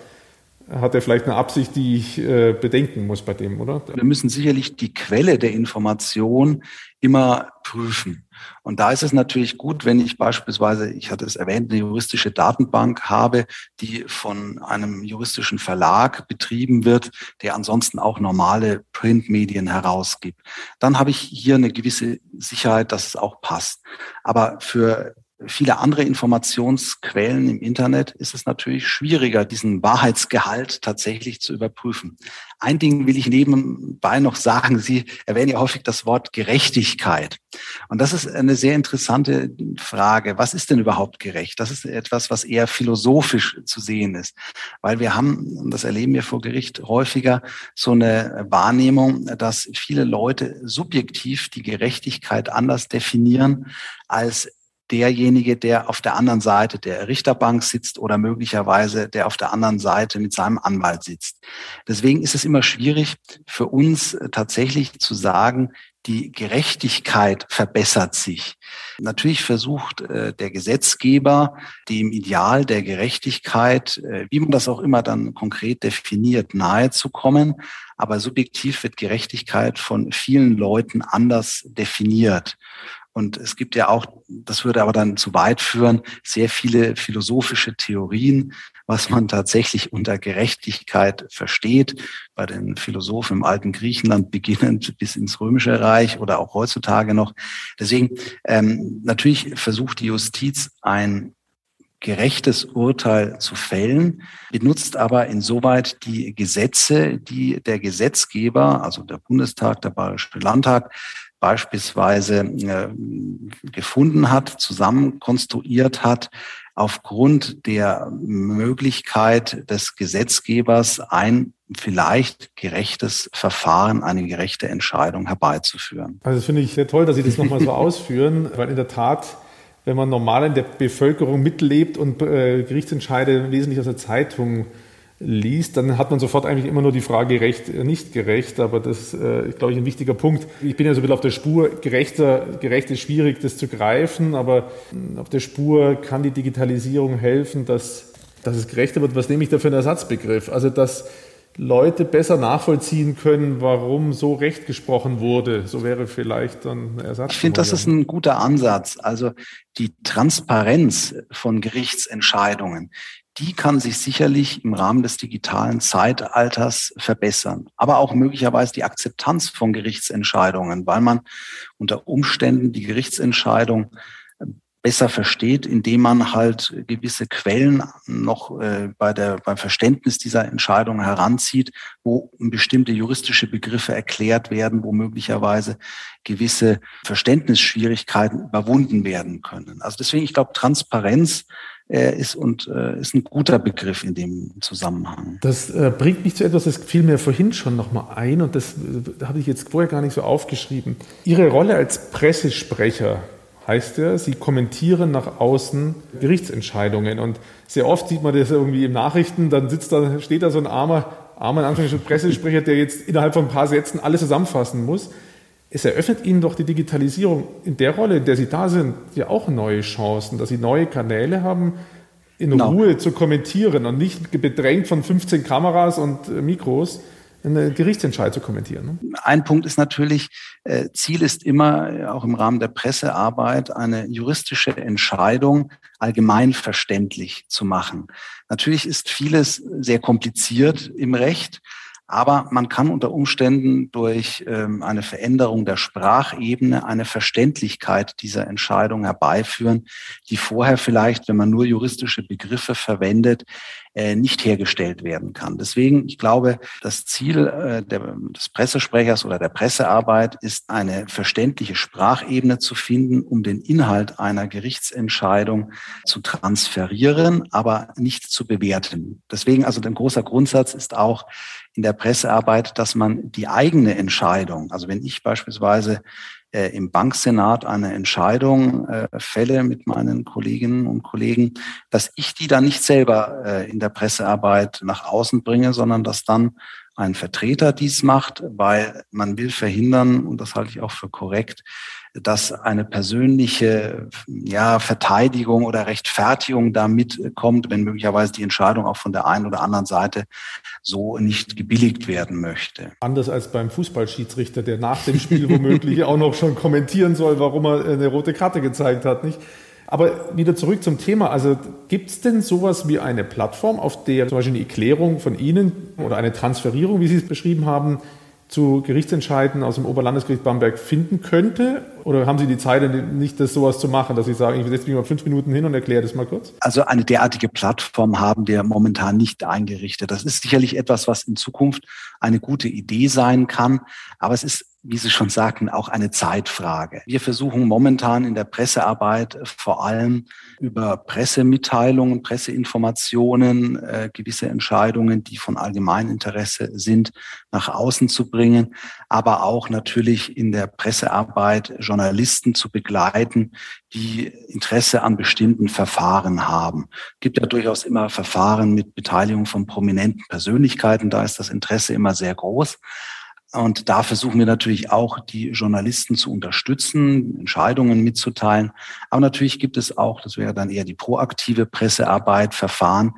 hat er vielleicht eine Absicht, die ich äh, bedenken muss bei dem, oder? Wir müssen sicherlich die Quelle der Information immer prüfen. Und da ist es natürlich gut, wenn ich beispielsweise, ich hatte es erwähnt, eine juristische Datenbank habe, die von einem juristischen Verlag betrieben wird, der ansonsten auch normale Printmedien herausgibt. Dann habe ich hier eine gewisse Sicherheit, dass es auch passt. Aber für viele andere Informationsquellen im Internet ist es natürlich schwieriger, diesen Wahrheitsgehalt tatsächlich zu überprüfen. Ein Ding will ich nebenbei noch sagen. Sie erwähnen ja häufig das Wort Gerechtigkeit. Und das ist eine sehr interessante Frage. Was ist denn überhaupt gerecht? Das ist etwas, was eher philosophisch zu sehen ist. Weil wir haben, und das erleben wir vor Gericht häufiger, so eine Wahrnehmung, dass viele Leute subjektiv die Gerechtigkeit anders definieren als derjenige, der auf der anderen Seite der Richterbank sitzt oder möglicherweise der auf der anderen Seite mit seinem Anwalt sitzt. Deswegen ist es immer schwierig für uns äh, tatsächlich zu sagen, die Gerechtigkeit verbessert sich. Natürlich versucht äh, der Gesetzgeber dem Ideal der Gerechtigkeit, äh, wie man das auch immer dann konkret definiert, nahezukommen. Aber subjektiv wird Gerechtigkeit von vielen Leuten anders definiert. Und es gibt ja auch, das würde aber dann zu weit führen, sehr viele philosophische Theorien, was man tatsächlich unter Gerechtigkeit versteht. Bei den Philosophen im alten Griechenland beginnend bis ins Römische Reich oder auch heutzutage noch. Deswegen ähm, natürlich versucht die Justiz ein gerechtes Urteil zu fällen, benutzt aber insoweit die Gesetze, die der Gesetzgeber, also der Bundestag, der Bayerische Landtag, beispielsweise äh, gefunden hat, zusammen konstruiert hat, aufgrund der Möglichkeit des Gesetzgebers ein vielleicht gerechtes Verfahren, eine gerechte Entscheidung herbeizuführen. Also das finde ich sehr toll, dass Sie das nochmal so ausführen, weil in der Tat, wenn man normal in der Bevölkerung mitlebt und äh, Gerichtsentscheide wesentlich aus der Zeitung liest, dann hat man sofort eigentlich immer nur die Frage gerecht, äh, nicht gerecht. Aber das äh, ist, glaube ich, ein wichtiger Punkt. Ich bin ja so ein bisschen auf der Spur. Gerechter, gerecht ist schwierig, das zu greifen, aber hm, auf der Spur kann die Digitalisierung helfen, dass, dass es gerechter wird. Was nehme ich da für einen Ersatzbegriff? Also, dass Leute besser nachvollziehen können, warum so recht gesprochen wurde. So wäre vielleicht dann ein Ersatz. Ich finde, das ist ein guter Ansatz. Also die Transparenz von Gerichtsentscheidungen, die kann sich sicherlich im Rahmen des digitalen Zeitalters verbessern. Aber auch möglicherweise die Akzeptanz von Gerichtsentscheidungen, weil man unter Umständen die Gerichtsentscheidung äh, besser versteht, indem man halt gewisse Quellen noch äh, bei der, beim Verständnis dieser Entscheidung heranzieht, wo bestimmte juristische Begriffe erklärt werden, wo möglicherweise gewisse Verständnisschwierigkeiten überwunden werden können. Also deswegen, ich glaube, Transparenz äh, ist und äh, ist ein guter Begriff in dem Zusammenhang. Das äh, bringt mich zu etwas, das fiel mir vorhin schon nochmal ein und das äh, habe ich jetzt vorher gar nicht so aufgeschrieben. Ihre Rolle als Pressesprecher heißt ja, Sie kommentieren nach außen Gerichtsentscheidungen und sehr oft sieht man das irgendwie in Nachrichten, dann sitzt da, steht da so ein armer, armer in Pressesprecher, der jetzt innerhalb von ein paar Sätzen alles zusammenfassen muss es eröffnet Ihnen doch die Digitalisierung in der Rolle, in der Sie da sind, ja auch neue Chancen, dass Sie neue Kanäle haben, in genau. Ruhe zu kommentieren und nicht bedrängt von 15 Kameras und äh, Mikros eine Gerichtsentscheid zu kommentieren. Ne? Ein Punkt ist natürlich, äh, Ziel ist immer, äh, auch im Rahmen der Pressearbeit, eine juristische Entscheidung allgemein verständlich zu machen. Natürlich ist vieles sehr kompliziert im Recht. Aber man kann unter Umständen durch ähm, eine Veränderung der Sprachebene eine Verständlichkeit dieser Entscheidung herbeiführen, die vorher vielleicht, wenn man nur juristische Begriffe verwendet, äh, nicht hergestellt werden kann. Deswegen, ich glaube, das Ziel äh, des Pressesprechers oder der Pressearbeit ist, eine verständliche Sprachebene zu finden, um den Inhalt einer Gerichtsentscheidung zu transferieren, aber nicht zu bewerten. Deswegen, also ein großer Grundsatz ist auch, in der Pressearbeit, dass man die eigene Entscheidung, also wenn ich beispielsweise äh, im Banksenat eine Entscheidung äh, fälle mit meinen Kolleginnen und Kollegen, dass ich die dann nicht selber äh, in der Pressearbeit nach außen bringe, sondern dass dann ein Vertreter dies macht, weil man will verhindern, und das halte ich auch für korrekt, dass eine persönliche ja, Verteidigung oder Rechtfertigung damit kommt, wenn möglicherweise die Entscheidung auch von der einen oder anderen Seite so nicht gebilligt werden möchte. Anders als beim Fußballschiedsrichter, der nach dem Spiel womöglich auch noch schon kommentieren soll, warum er eine rote Karte gezeigt hat, nicht? Aber wieder zurück zum Thema. Also gibt es denn sowas wie eine Plattform, auf der zum Beispiel eine Erklärung von Ihnen oder eine Transferierung, wie Sie es beschrieben haben, zu Gerichtsentscheiden aus dem Oberlandesgericht Bamberg finden könnte? Oder haben Sie die Zeit nicht, das sowas zu machen, dass Sie sagen, ich setze mich mal fünf Minuten hin und erkläre das mal kurz? Also eine derartige Plattform haben wir momentan nicht eingerichtet. Das ist sicherlich etwas, was in Zukunft eine gute Idee sein kann. Aber es ist wie Sie schon sagten, auch eine Zeitfrage. Wir versuchen momentan in der Pressearbeit vor allem über Pressemitteilungen, Presseinformationen, äh, gewisse Entscheidungen, die von allgemeinem Interesse sind, nach außen zu bringen, aber auch natürlich in der Pressearbeit Journalisten zu begleiten, die Interesse an bestimmten Verfahren haben. Es gibt ja durchaus immer Verfahren mit Beteiligung von prominenten Persönlichkeiten, da ist das Interesse immer sehr groß. Und da versuchen wir natürlich auch, die Journalisten zu unterstützen, Entscheidungen mitzuteilen. Aber natürlich gibt es auch, das wäre dann eher die proaktive Pressearbeit, Verfahren,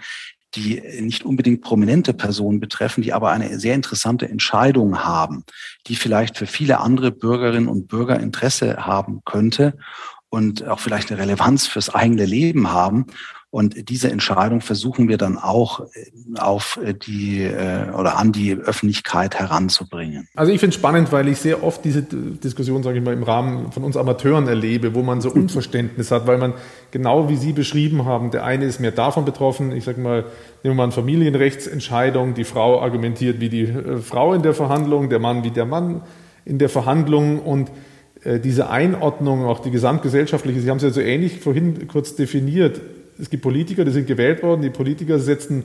die nicht unbedingt prominente Personen betreffen, die aber eine sehr interessante Entscheidung haben, die vielleicht für viele andere Bürgerinnen und Bürger Interesse haben könnte und auch vielleicht eine Relevanz fürs eigene Leben haben. Und diese Entscheidung versuchen wir dann auch äh, auf äh, die äh, oder an die Öffentlichkeit heranzubringen. Also ich finde es spannend, weil ich sehr oft diese Diskussion, sage ich mal, im Rahmen von uns Amateuren erlebe, wo man so Unverständnis hat, weil man genau wie Sie beschrieben haben, der eine ist mehr davon betroffen, ich sage mal, nehmen wir mal eine Familienrechtsentscheidung, die Frau argumentiert wie die Frau in der Verhandlung, der Mann wie der Mann in der Verhandlung. Und diese Einordnung, auch die gesamtgesellschaftliche, Sie haben es ja so ähnlich vorhin kurz definiert, es gibt Politiker, die sind gewählt worden, die Politiker setzen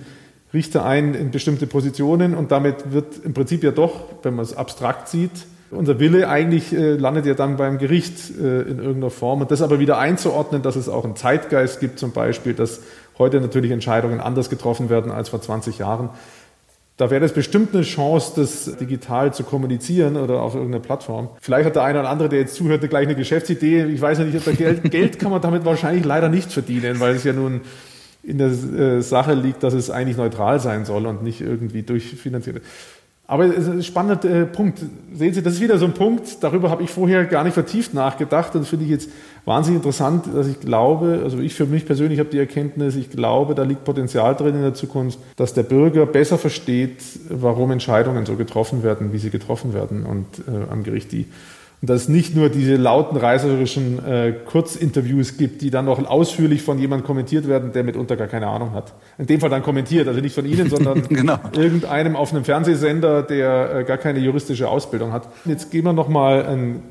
Richter ein in bestimmte Positionen und damit wird im Prinzip ja doch, wenn man es abstrakt sieht, unser Wille eigentlich äh, landet ja dann beim Gericht äh, in irgendeiner Form. Und das aber wieder einzuordnen, dass es auch einen Zeitgeist gibt, zum Beispiel, dass heute natürlich Entscheidungen anders getroffen werden als vor 20 Jahren. Da wäre das bestimmt eine Chance, das digital zu kommunizieren oder auf irgendeiner Plattform. Vielleicht hat der eine oder andere, der jetzt zuhört, gleich eine Geschäftsidee. Ich weiß ja nicht, ob da Geld, Geld kann man damit wahrscheinlich leider nicht verdienen, weil es ja nun in der äh, Sache liegt, dass es eigentlich neutral sein soll und nicht irgendwie durchfinanziert. Aber es ist ein spannender äh, Punkt. Sehen Sie, das ist wieder so ein Punkt, darüber habe ich vorher gar nicht vertieft nachgedacht. Und finde ich jetzt wahnsinnig interessant, dass ich glaube, also ich für mich persönlich habe die Erkenntnis, ich glaube, da liegt Potenzial drin in der Zukunft, dass der Bürger besser versteht, warum Entscheidungen so getroffen werden, wie sie getroffen werden und äh, am Gericht die und dass es nicht nur diese lauten reißerischen äh, Kurzinterviews gibt, die dann noch ausführlich von jemandem kommentiert werden, der mitunter gar keine Ahnung hat. In dem Fall dann kommentiert, also nicht von Ihnen, sondern genau. irgendeinem auf einem Fernsehsender, der äh, gar keine juristische Ausbildung hat. Jetzt gehen wir nochmal einen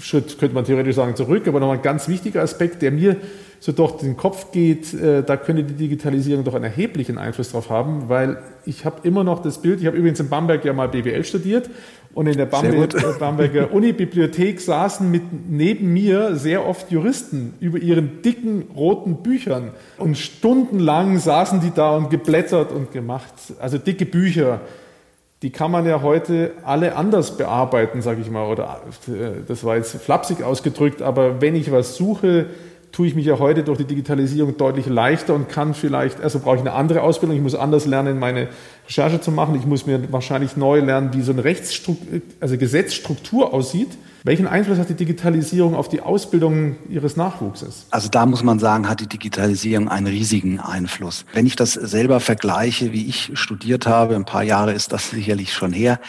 Schritt, könnte man theoretisch sagen, zurück, aber nochmal ein ganz wichtiger Aspekt, der mir so durch den Kopf geht, äh, da könnte die Digitalisierung doch einen erheblichen Einfluss drauf haben, weil ich habe immer noch das Bild, ich habe übrigens in Bamberg ja mal BWL studiert und in der Bamberg, äh, Bamberger Uni-Bibliothek saßen mit neben mir sehr oft Juristen über ihren dicken roten Büchern und stundenlang saßen die da und geblättert und gemacht, also dicke Bücher die kann man ja heute alle anders bearbeiten, sage ich mal. Oder äh, das war jetzt flapsig ausgedrückt, aber wenn ich was suche, tue ich mich ja heute durch die Digitalisierung deutlich leichter und kann vielleicht, also brauche ich eine andere Ausbildung, ich muss anders lernen, meine Recherche zu machen, ich muss mir wahrscheinlich neu lernen, wie so eine Rechtsstruktur, also Gesetzstruktur aussieht. Welchen Einfluss hat die Digitalisierung auf die Ausbildung Ihres Nachwuchses? Also da muss man sagen, hat die Digitalisierung einen riesigen Einfluss. Wenn ich das selber vergleiche, wie ich studiert habe, ein paar Jahre ist das sicherlich schon her,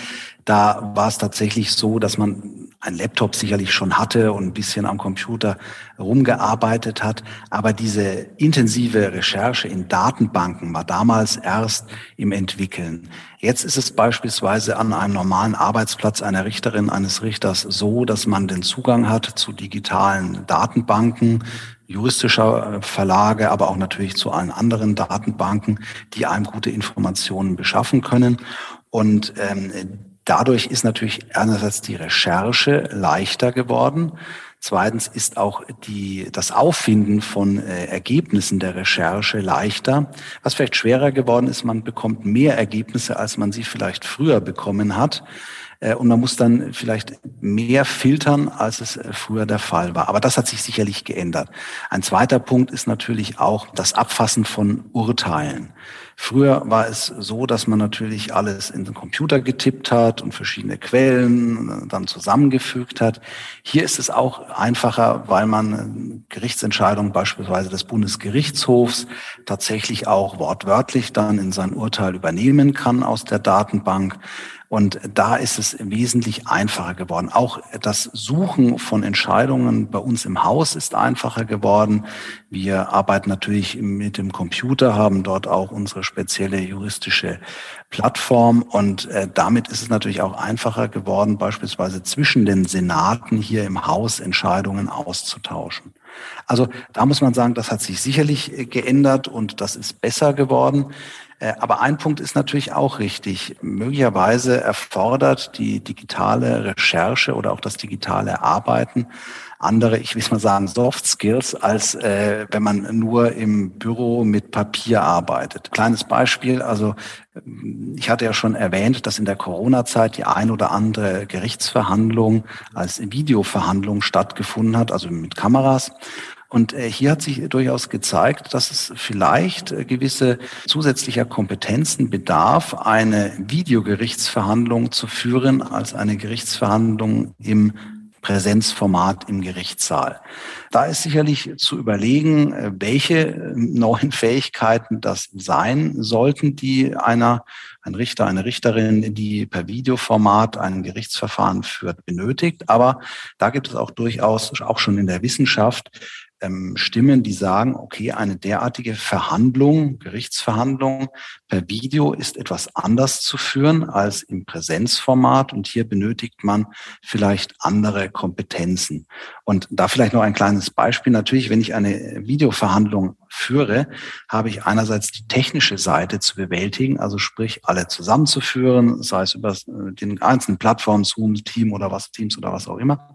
da war es tatsächlich so, dass man ein Laptop sicherlich schon hatte und ein bisschen am Computer rumgearbeitet hat. Aber diese intensive Recherche in Datenbanken war damals erst im Entwickeln. Jetzt ist es beispielsweise an einem normalen Arbeitsplatz einer Richterin, eines Richters so, dass man den Zugang hat zu digitalen Datenbanken, juristischer äh, Verlage, aber auch natürlich zu allen anderen Datenbanken, die einem gute Informationen beschaffen können. Und ähm, Dadurch ist natürlich einerseits die Recherche leichter geworden. Zweitens ist auch die, das Auffinden von äh, Ergebnissen der Recherche leichter. Was vielleicht schwerer geworden ist, man bekommt mehr Ergebnisse, als man sie vielleicht früher bekommen hat. Äh, und man muss dann vielleicht mehr filtern, als es äh, früher der Fall war. Aber das hat sich sicherlich geändert. Ein zweiter Punkt ist natürlich auch das Abfassen von Urteilen. Früher war es so, dass man natürlich alles in den Computer getippt hat und verschiedene Quellen dann zusammengefügt hat. Hier ist es auch einfacher, weil man Gerichtsentscheidungen beispielsweise des Bundesgerichtshofs tatsächlich auch wortwörtlich dann in sein Urteil übernehmen kann aus der Datenbank. Und da ist es wesentlich einfacher geworden. Auch das Suchen von Entscheidungen bei uns im Haus ist einfacher geworden. Wir arbeiten natürlich mit dem Computer, haben dort auch unsere spezielle juristische Plattform und äh, damit ist es natürlich auch einfacher geworden, beispielsweise zwischen den Senaten hier im Haus Entscheidungen auszutauschen. Also da muss man sagen, das hat sich sicherlich geändert und das ist besser geworden. Äh, aber ein Punkt ist natürlich auch richtig. Möglicherweise erfordert die digitale Recherche oder auch das digitale Arbeiten andere, ich will mal sagen, Soft Skills, als äh, wenn man nur im Büro mit Papier arbeitet. Kleines Beispiel, also ich hatte ja schon erwähnt, dass in der Corona-Zeit die ein oder andere Gerichtsverhandlung als Videoverhandlung stattgefunden hat, also mit Kameras. Und äh, hier hat sich durchaus gezeigt, dass es vielleicht äh, gewisse zusätzlicher Kompetenzen bedarf, eine Videogerichtsverhandlung zu führen als eine Gerichtsverhandlung im Präsenzformat im Gerichtssaal. Da ist sicherlich zu überlegen, äh, welche neuen Fähigkeiten das sein sollten, die einer, ein Richter, eine Richterin, die per Videoformat ein Gerichtsverfahren führt, benötigt. Aber da gibt es auch durchaus, auch schon in der Wissenschaft, ähm, Stimmen, die sagen, okay, eine derartige Verhandlung, Gerichtsverhandlung per Video ist etwas anders zu führen als im Präsenzformat und hier benötigt man vielleicht andere Kompetenzen. Und da vielleicht noch ein kleines Beispiel. Natürlich, wenn ich eine Videoverhandlung führe, habe ich einerseits die technische Seite zu bewältigen, also sprich alle zusammenzuführen, sei es über äh, den einzelnen Plattformen, Zoom, Team oder was, Teams oder was auch immer.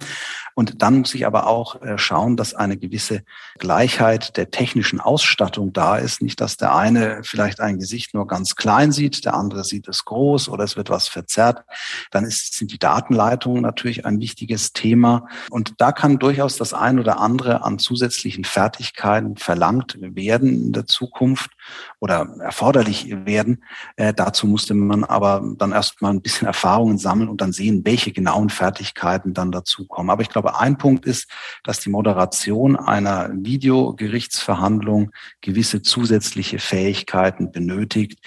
Und dann muss ich aber auch äh, schauen, dass eine gewisse Gleichheit der technischen Ausstattung da ist. Nicht, dass der eine vielleicht ein Gesicht nur ganz klein sieht, der andere sieht es groß oder es wird was verzerrt. Dann ist, sind die Datenleitungen natürlich ein wichtiges Thema. Und da kann durchaus das ein oder andere an zusätzlichen Fertigkeiten verlangt werden in der Zukunft oder erforderlich werden. Äh, dazu musste man aber dann erstmal ein bisschen Erfahrungen sammeln und dann sehen, welche genauen Fertigkeiten dann dazukommen. Aber ich glaube, ein Punkt ist, dass die Moderation einer Videogerichtsverhandlung gewisse zusätzliche Fähigkeiten benötigt,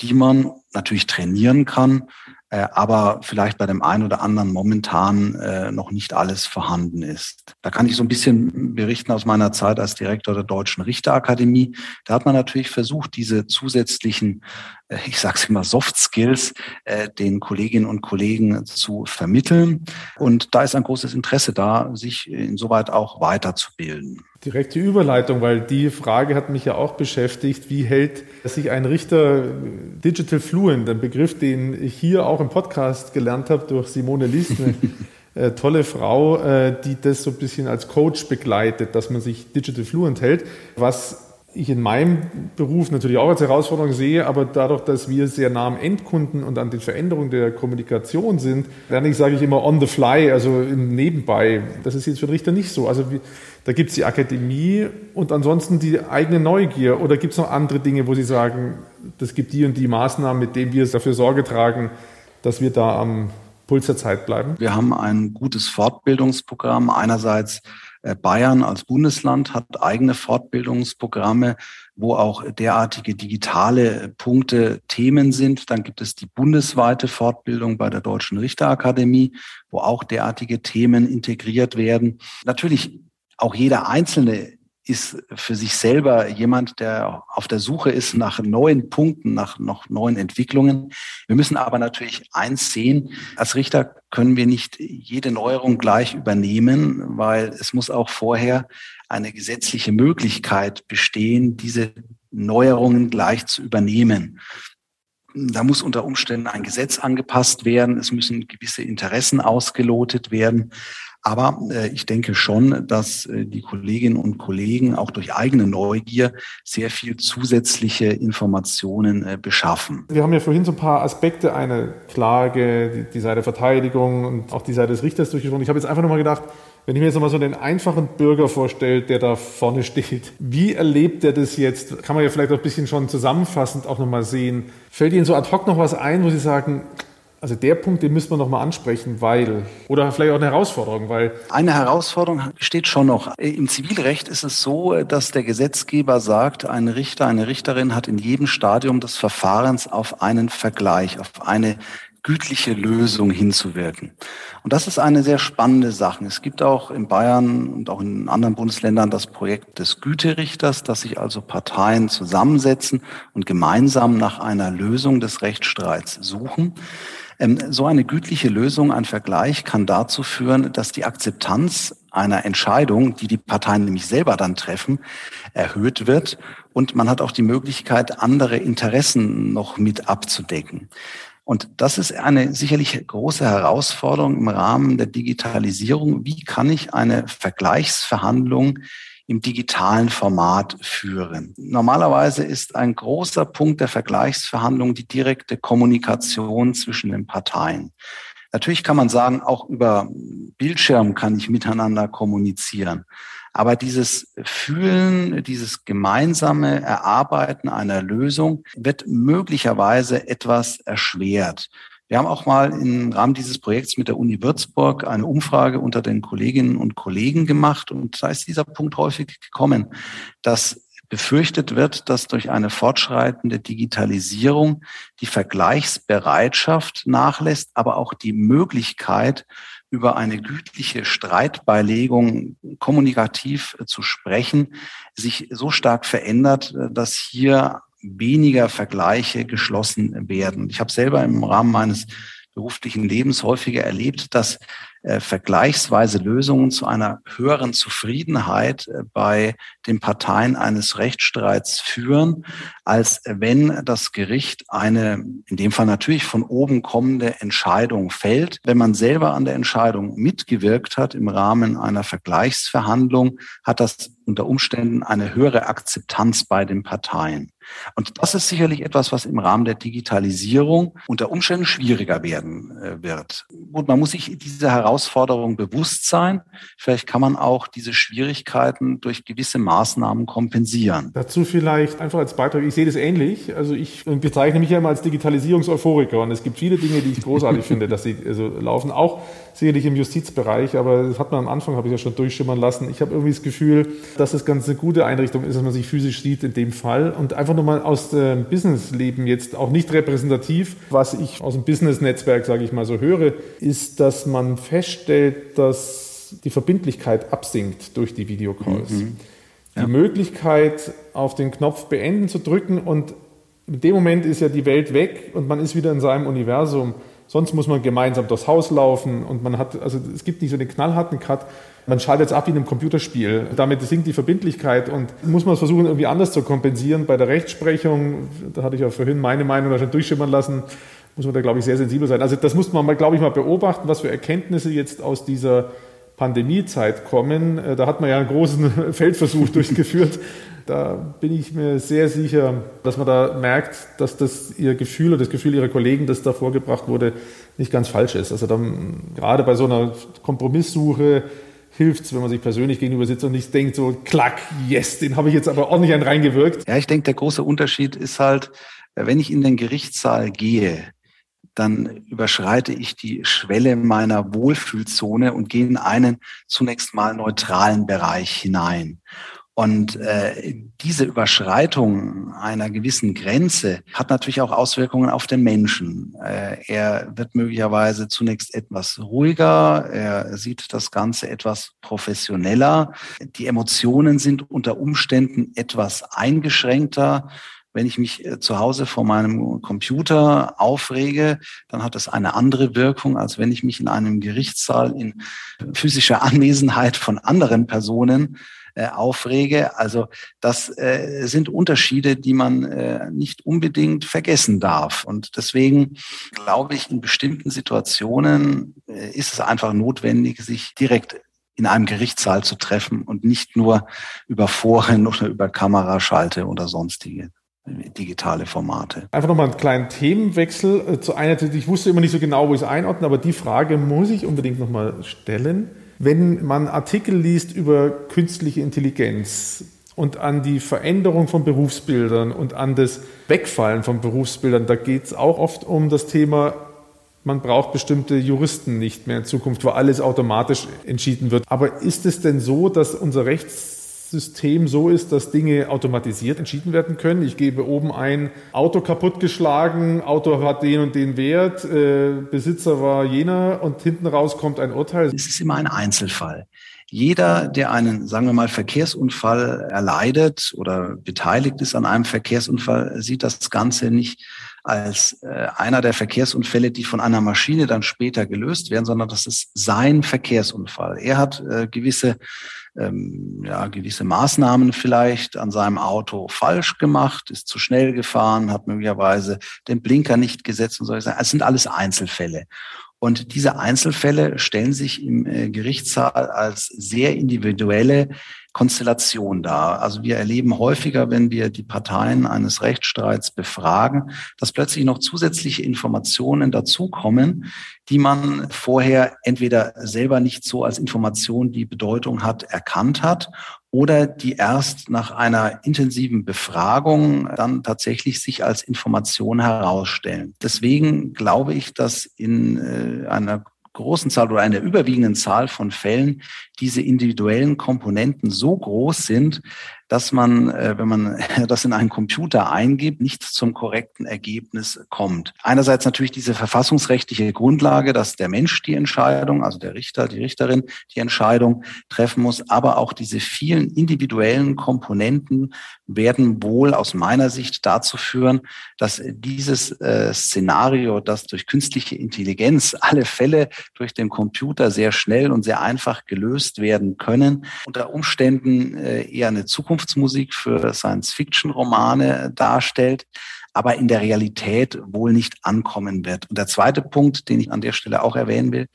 die man natürlich trainieren kann, aber vielleicht bei dem einen oder anderen momentan äh, noch nicht alles vorhanden ist. Da kann ich so ein bisschen berichten aus meiner Zeit als Direktor der Deutschen Richterakademie. Da hat man natürlich versucht, diese zusätzlichen äh, ich sage es immer, Soft Skills äh, den Kolleginnen und Kollegen zu vermitteln. Und da ist ein großes Interesse da, sich insoweit auch weiterzubilden. Direkte Überleitung, weil die Frage hat mich ja auch beschäftigt, wie hält sich ein Richter Digital Fluent, ein Begriff, den ich hier auch im Podcast gelernt habe durch Simone Lies, eine äh, tolle Frau, äh, die das so ein bisschen als Coach begleitet, dass man sich Digital Fluent hält, was ich in meinem Beruf natürlich auch als Herausforderung sehe, aber dadurch, dass wir sehr nah am Endkunden und an den Veränderungen der Kommunikation sind, lerne ich, sage ich immer, on the fly, also Nebenbei. Das ist jetzt für den Richter nicht so. Also da gibt es die Akademie und ansonsten die eigene Neugier. Oder gibt es noch andere Dinge, wo Sie sagen, das gibt die und die Maßnahmen, mit denen wir dafür Sorge tragen, dass wir da am Puls der Zeit bleiben? Wir haben ein gutes Fortbildungsprogramm. Einerseits Bayern als Bundesland hat eigene Fortbildungsprogramme, wo auch derartige digitale Punkte Themen sind. Dann gibt es die bundesweite Fortbildung bei der Deutschen Richterakademie, wo auch derartige Themen integriert werden. Natürlich auch jeder einzelne ist für sich selber jemand, der auf der Suche ist nach neuen Punkten, nach noch neuen Entwicklungen. Wir müssen aber natürlich eins sehen. Als Richter können wir nicht jede Neuerung gleich übernehmen, weil es muss auch vorher eine gesetzliche Möglichkeit bestehen, diese Neuerungen gleich zu übernehmen. Da muss unter Umständen ein Gesetz angepasst werden. Es müssen gewisse Interessen ausgelotet werden. Aber äh, ich denke schon, dass äh, die Kolleginnen und Kollegen auch durch eigene Neugier sehr viel zusätzliche Informationen äh, beschaffen. Wir haben ja vorhin so ein paar Aspekte, eine Klage, die, die Seite Verteidigung und auch die Seite des Richters durchgesprochen. Ich habe jetzt einfach nochmal gedacht, wenn ich mir jetzt mal so den einfachen Bürger vorstelle, der da vorne steht, wie erlebt er das jetzt? Kann man ja vielleicht auch ein bisschen schon zusammenfassend auch nochmal sehen. Fällt Ihnen so ad hoc noch was ein, wo Sie sagen, also der Punkt, den müssen wir noch mal ansprechen, weil oder vielleicht auch eine Herausforderung, weil eine Herausforderung besteht schon noch. Im Zivilrecht ist es so, dass der Gesetzgeber sagt, ein Richter, eine Richterin hat in jedem Stadium des Verfahrens auf einen Vergleich, auf eine gütliche Lösung hinzuwirken. Und das ist eine sehr spannende Sache. Es gibt auch in Bayern und auch in anderen Bundesländern das Projekt des Güterichters, dass sich also Parteien zusammensetzen und gemeinsam nach einer Lösung des Rechtsstreits suchen. Ähm, so eine gütliche Lösung, ein Vergleich kann dazu führen, dass die Akzeptanz einer Entscheidung, die die Parteien nämlich selber dann treffen, erhöht wird. Und man hat auch die Möglichkeit, andere Interessen noch mit abzudecken. Und das ist eine sicherlich große Herausforderung im Rahmen der Digitalisierung. Wie kann ich eine Vergleichsverhandlung im digitalen Format führen. Normalerweise ist ein großer Punkt der Vergleichsverhandlungen die direkte Kommunikation zwischen den Parteien. Natürlich kann man sagen, auch über Bildschirm kann ich miteinander kommunizieren. Aber dieses Fühlen, dieses gemeinsame Erarbeiten einer Lösung wird möglicherweise etwas erschwert. Wir haben auch mal im Rahmen dieses Projekts mit der Uni Würzburg eine Umfrage unter den Kolleginnen und Kollegen gemacht. Und da ist dieser Punkt häufig gekommen, dass befürchtet wird, dass durch eine fortschreitende Digitalisierung die Vergleichsbereitschaft nachlässt, aber auch die Möglichkeit, über eine gütliche Streitbeilegung kommunikativ zu sprechen, sich so stark verändert, dass hier weniger Vergleiche geschlossen werden. Ich habe selber im Rahmen meines beruflichen Lebens häufiger erlebt, dass äh, vergleichsweise Lösungen zu einer höheren Zufriedenheit äh, bei den Parteien eines Rechtsstreits führen, als wenn das Gericht eine, in dem Fall natürlich von oben kommende Entscheidung fällt. Wenn man selber an der Entscheidung mitgewirkt hat im Rahmen einer Vergleichsverhandlung, hat das unter Umständen eine höhere Akzeptanz bei den Parteien. Und das ist sicherlich etwas, was im Rahmen der Digitalisierung unter Umständen schwieriger werden äh, wird. Gut, man muss sich dieser Herausforderung bewusst sein. Vielleicht kann man auch diese Schwierigkeiten durch gewisse Maßnahmen kompensieren. Dazu vielleicht einfach als Beitrag, ich sehe das ähnlich. Also ich bezeichne mich ja immer als Digitalisierungseuphoriker und es gibt viele Dinge, die ich großartig finde, dass sie also laufen. Auch sicherlich im Justizbereich, aber das hat man am Anfang, habe ich ja schon durchschimmern lassen. Ich habe irgendwie das Gefühl, dass das ganz eine gute Einrichtung ist, dass man sich physisch sieht in dem Fall. Und einfach nochmal aus dem Businessleben jetzt auch nicht repräsentativ, was ich aus dem Business-Netzwerk, sage ich mal so, höre, ist, dass man feststellt, dass die Verbindlichkeit absinkt durch die Videocalls. Mhm. Ja. Die Möglichkeit, auf den Knopf beenden zu drücken und in dem Moment ist ja die Welt weg und man ist wieder in seinem Universum. Sonst muss man gemeinsam durchs Haus laufen und man hat, also es gibt nicht so den knallharten Cut. Man schaltet es ab wie in einem Computerspiel. Damit sinkt die Verbindlichkeit und muss man es versuchen, irgendwie anders zu kompensieren. Bei der Rechtsprechung, da hatte ich ja vorhin meine Meinung da schon durchschimmern lassen, muss man da, glaube ich, sehr sensibel sein. Also das muss man mal, glaube ich, mal beobachten, was für Erkenntnisse jetzt aus dieser Pandemiezeit kommen. Äh, da hat man ja einen großen Feldversuch durchgeführt. Da bin ich mir sehr sicher, dass man da merkt, dass das ihr Gefühl oder das Gefühl ihrer Kollegen, das da vorgebracht wurde, nicht ganz falsch ist. Also dann, gerade bei so einer Kompromisssuche hilft es, wenn man sich persönlich gegenüber sitzt und nicht denkt so, klack, yes, den habe ich jetzt aber ordentlich einen reingewirkt. Ja, ich denke, der große Unterschied ist halt, wenn ich in den Gerichtssaal gehe, dann überschreite ich die Schwelle meiner Wohlfühlzone und gehe in einen zunächst mal neutralen Bereich hinein. Und äh, diese Überschreitung einer gewissen Grenze hat natürlich auch Auswirkungen auf den Menschen. Äh, er wird möglicherweise zunächst etwas ruhiger, er sieht das Ganze etwas professioneller. Die Emotionen sind unter Umständen etwas eingeschränkter. Wenn ich mich äh, zu Hause vor meinem Computer aufrege, dann hat das eine andere Wirkung, als wenn ich mich in einem Gerichtssaal in physischer Anwesenheit von anderen Personen äh, aufrege. Also das äh, sind Unterschiede, die man äh, nicht unbedingt vergessen darf. Und deswegen glaube ich, in bestimmten Situationen ist es einfach notwendig, sich direkt in einem Gerichtssaal zu treffen und nicht nur über Foren oder über Kameraschalte oder sonstige digitale Formate. Einfach nochmal einen kleinen Themenwechsel zu einer, ich wusste immer nicht so genau, wo ich es einordnen, aber die Frage muss ich unbedingt nochmal stellen. Wenn man Artikel liest über künstliche Intelligenz und an die Veränderung von Berufsbildern und an das Wegfallen von Berufsbildern, da geht es auch oft um das Thema man braucht bestimmte Juristen nicht mehr in Zukunft, wo alles automatisch entschieden wird. Aber ist es denn so, dass unser Rechts System so ist, dass Dinge automatisiert entschieden werden können. Ich gebe oben ein, Auto kaputtgeschlagen, Auto hat den und den Wert, äh, Besitzer war jener und hinten raus kommt ein Urteil. Es ist immer ein Einzelfall. Jeder, der einen, sagen wir mal, Verkehrsunfall erleidet oder beteiligt ist an einem Verkehrsunfall, sieht das Ganze nicht als äh, einer der Verkehrsunfälle, die von einer Maschine dann später gelöst werden, sondern das ist sein Verkehrsunfall. Er hat äh, gewisse ähm, ja, gewisse Maßnahmen vielleicht an seinem Auto falsch gemacht, ist zu schnell gefahren, hat möglicherweise den Blinker nicht gesetzt und so. Es sind alles Einzelfälle. Und diese Einzelfälle stellen sich im äh, Gerichtssaal als sehr individuelle Konstellation dar. Also wir erleben häufiger, wenn wir die Parteien eines Rechtsstreits befragen, dass plötzlich noch zusätzliche Informationen dazukommen, die man vorher entweder selber nicht so als Information, die Bedeutung hat, erkannt hat oder die erst nach einer intensiven Befragung dann tatsächlich sich als Information herausstellen. Deswegen glaube ich, dass in äh, einer großen Zahl oder einer überwiegenden Zahl von Fällen diese individuellen Komponenten so groß sind, dass man, äh, wenn man das in einen Computer eingibt, nicht zum korrekten Ergebnis kommt. Einerseits natürlich diese verfassungsrechtliche Grundlage, dass der Mensch die Entscheidung, also der Richter, die Richterin die Entscheidung treffen muss, aber auch diese vielen individuellen Komponenten werden wohl aus meiner Sicht dazu führen, dass dieses äh, Szenario, das durch künstliche Intelligenz alle Fälle durch den Computer sehr schnell und sehr einfach gelöst werden können, unter Umständen äh, eher eine Zukunft Zukunftsmusik für Science-Fiction-Romane darstellt, aber in der Realität wohl nicht ankommen wird. Und der zweite Punkt, den ich an der Stelle auch erwähnen will,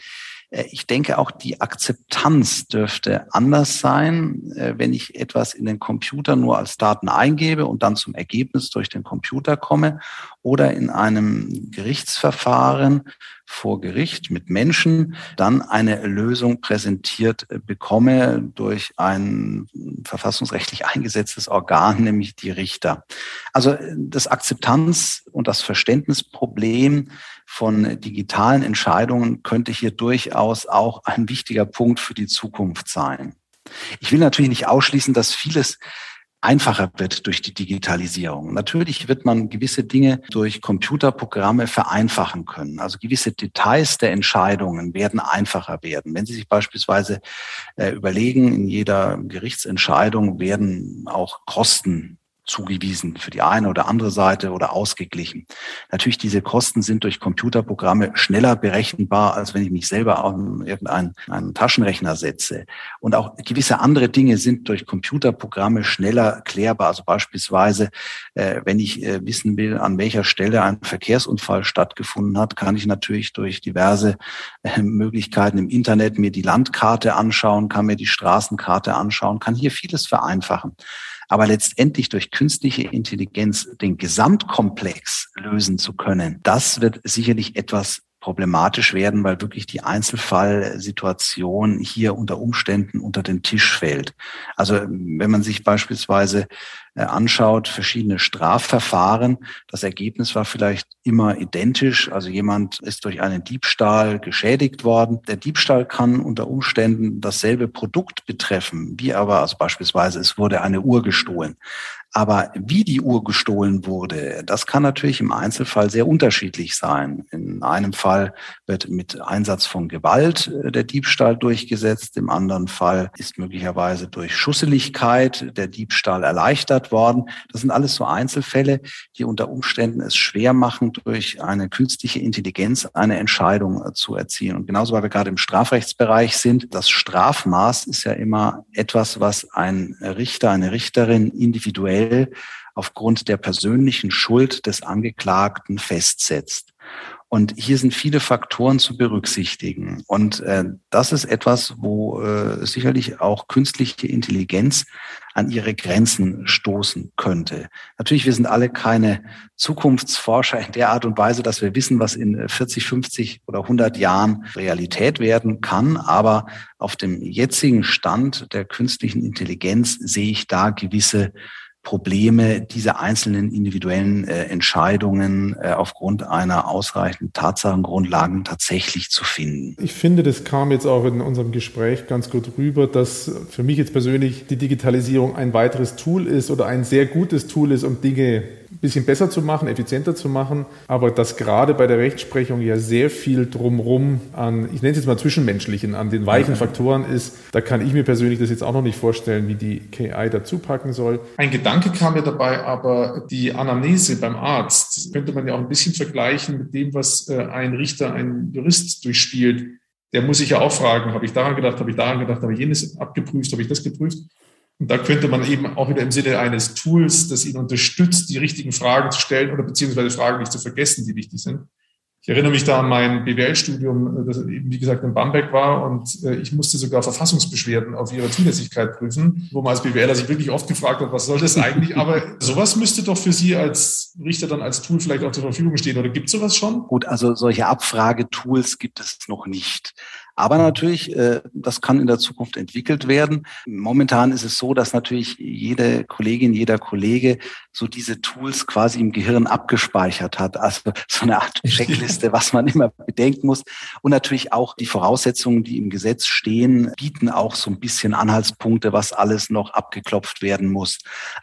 äh, ich denke auch die Akzeptanz dürfte anders sein, äh, wenn ich etwas in den Computer nur als Daten eingebe und dann zum Ergebnis durch den Computer komme oder in einem Gerichtsverfahren vor Gericht mit Menschen dann eine Lösung präsentiert bekomme durch ein verfassungsrechtlich eingesetztes Organ, nämlich die Richter. Also das Akzeptanz- und das Verständnisproblem von digitalen Entscheidungen könnte hier durchaus auch ein wichtiger Punkt für die Zukunft sein. Ich will natürlich nicht ausschließen, dass vieles einfacher wird durch die Digitalisierung. Natürlich wird man gewisse Dinge durch Computerprogramme vereinfachen können. Also gewisse Details der Entscheidungen werden einfacher werden. Wenn Sie sich beispielsweise äh, überlegen, in jeder Gerichtsentscheidung werden auch Kosten zugewiesen für die eine oder andere Seite oder ausgeglichen. Natürlich, diese Kosten sind durch Computerprogramme schneller berechenbar, als wenn ich mich selber auf irgendeinen einen Taschenrechner setze. Und auch gewisse andere Dinge sind durch Computerprogramme schneller klärbar. Also beispielsweise, äh, wenn ich äh, wissen will, an welcher Stelle ein Verkehrsunfall stattgefunden hat, kann ich natürlich durch diverse äh, Möglichkeiten im Internet mir die Landkarte anschauen, kann mir die Straßenkarte anschauen, kann hier vieles vereinfachen. Aber letztendlich durch künstliche Intelligenz den Gesamtkomplex lösen zu können, das wird sicherlich etwas problematisch werden, weil wirklich die Einzelfallsituation hier unter Umständen unter den Tisch fällt. Also wenn man sich beispielsweise anschaut, verschiedene Strafverfahren, das Ergebnis war vielleicht immer identisch. Also jemand ist durch einen Diebstahl geschädigt worden. Der Diebstahl kann unter Umständen dasselbe Produkt betreffen, wie aber also beispielsweise es wurde eine Uhr gestohlen. Aber wie die Uhr gestohlen wurde, das kann natürlich im Einzelfall sehr unterschiedlich sein. In einem Fall wird mit Einsatz von Gewalt äh, der Diebstahl durchgesetzt. Im anderen Fall ist möglicherweise durch Schusseligkeit der Diebstahl erleichtert worden. Das sind alles so Einzelfälle, die unter Umständen es schwer machen, durch eine künstliche Intelligenz eine Entscheidung äh, zu erzielen. Und genauso, weil wir gerade im Strafrechtsbereich sind, das Strafmaß ist ja immer etwas, was ein Richter, eine Richterin individuell aufgrund der persönlichen Schuld des Angeklagten festsetzt. Und hier sind viele Faktoren zu berücksichtigen. Und äh, das ist etwas, wo äh, sicherlich auch künstliche Intelligenz an ihre Grenzen stoßen könnte. Natürlich, wir sind alle keine Zukunftsforscher in der Art und Weise, dass wir wissen, was in 40, 50 oder 100 Jahren Realität werden kann. Aber auf dem jetzigen Stand der künstlichen Intelligenz sehe ich da gewisse Probleme, diese einzelnen individuellen äh, Entscheidungen äh, aufgrund einer ausreichenden Tatsachengrundlagen tatsächlich zu finden. Ich finde, das kam jetzt auch in unserem Gespräch ganz gut rüber, dass für mich jetzt persönlich die Digitalisierung ein weiteres Tool ist oder ein sehr gutes Tool ist, um Dinge bisschen besser zu machen, effizienter zu machen, aber dass gerade bei der Rechtsprechung ja sehr viel drumrum an, ich nenne es jetzt mal zwischenmenschlichen, an den weichen Faktoren ist, da kann ich mir persönlich das jetzt auch noch nicht vorstellen, wie die KI dazu packen soll. Ein Gedanke kam mir dabei, aber die Anamnese beim Arzt könnte man ja auch ein bisschen vergleichen mit dem, was äh, ein Richter, ein Jurist durchspielt. Der muss sich ja auch fragen, habe ich daran gedacht, habe ich daran gedacht, habe ich jenes abgeprüft, habe ich das geprüft? Und da könnte man eben auch wieder im Sinne eines Tools, das ihn unterstützt, die richtigen Fragen zu stellen oder beziehungsweise Fragen nicht zu vergessen, die wichtig sind. Ich erinnere mich da an mein BWL-Studium, das eben, wie gesagt, in Bamberg war und äh, ich musste sogar Verfassungsbeschwerden auf ihre Zulässigkeit prüfen, wo man als BWLer sich wirklich oft gefragt hat, was soll das eigentlich? Aber sowas müsste doch für Sie als Richter dann als Tool vielleicht auch zur Verfügung stehen oder gibt es sowas schon? Gut, also solche Abfragetools gibt es noch nicht. Aber natürlich, äh, das kann in der Zukunft entwickelt werden. Momentan ist es so, dass natürlich jede Kollegin, jeder Kollege so diese Tools quasi im Gehirn abgespeichert hat. Also so eine Art Checkliste, was man immer bedenken muss. Und natürlich auch die Voraussetzungen, die im Gesetz stehen, bieten auch so ein bisschen Anhaltspunkte, was alles noch abgeklopft werden muss.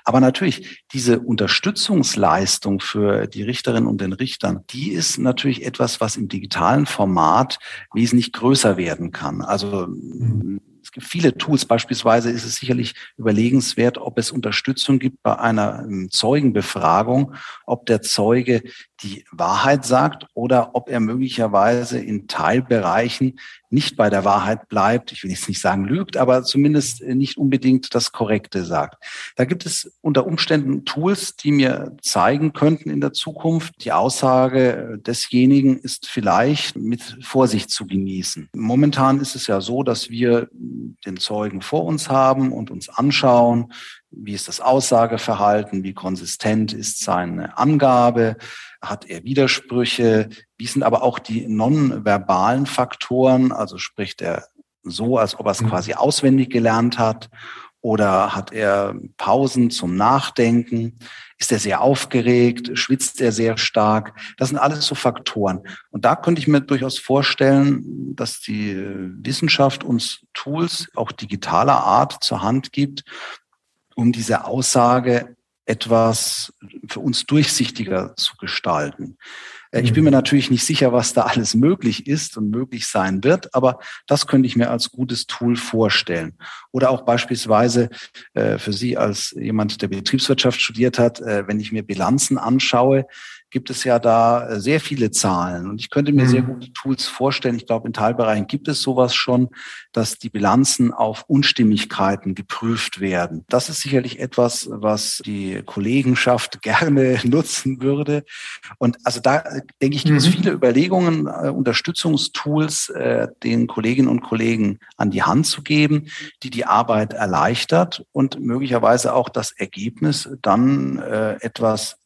Aber natürlich, diese Unterstützungsleistung für die Richterinnen und den Richtern, die ist natürlich etwas, was im digitalen Format wesentlich größer werden kann. Also mhm. es gibt viele Tools. Beispielsweise ist es sicherlich überlegenswert, ob es Unterstützung gibt bei einer ähm, Zeugenbefragung, ob der Zeuge die Wahrheit sagt oder ob er möglicherweise in Teilbereichen nicht bei der Wahrheit bleibt. Ich will jetzt nicht sagen lügt, aber zumindest nicht unbedingt das Korrekte sagt. Da gibt es unter Umständen Tools, die mir zeigen könnten in der Zukunft, die Aussage desjenigen ist vielleicht mit Vorsicht zu genießen. Momentan ist es ja so, dass wir den Zeugen vor uns haben und uns anschauen, wie ist das Aussageverhalten? Wie konsistent ist seine Angabe? Hat er Widersprüche? Wie sind aber auch die nonverbalen Faktoren? Also spricht er so, als ob er es mhm. quasi auswendig gelernt hat? Oder hat er Pausen zum Nachdenken? Ist er sehr aufgeregt? Schwitzt er sehr stark? Das sind alles so Faktoren. Und da könnte ich mir durchaus vorstellen, dass die Wissenschaft uns Tools auch digitaler Art zur Hand gibt, um diese Aussage etwas für uns durchsichtiger zu gestalten. Äh, ich bin mir mhm. natürlich nicht sicher, was da alles möglich ist und möglich sein wird, aber das könnte ich mir als gutes Tool vorstellen. Oder auch beispielsweise äh, für Sie als jemand, der Betriebswirtschaft studiert hat, äh, wenn ich mir Bilanzen anschaue, gibt es ja da äh, sehr viele Zahlen. Und ich könnte mir mhm. sehr gute Tools vorstellen. Ich glaube, in Teilbereichen gibt es sowas schon, dass die Bilanzen auf Unstimmigkeiten geprüft werden. Das ist sicherlich etwas, was die Kollegenschaft gerne nutzen würde. Und also da äh, denke ich, gibt es mhm. viele Überlegungen, äh, Unterstützungstools den Kolleginnen und Kollegen an die Hand zu geben, die die Arbeit erleichtert und möglicherweise auch das Ergebnis dann etwas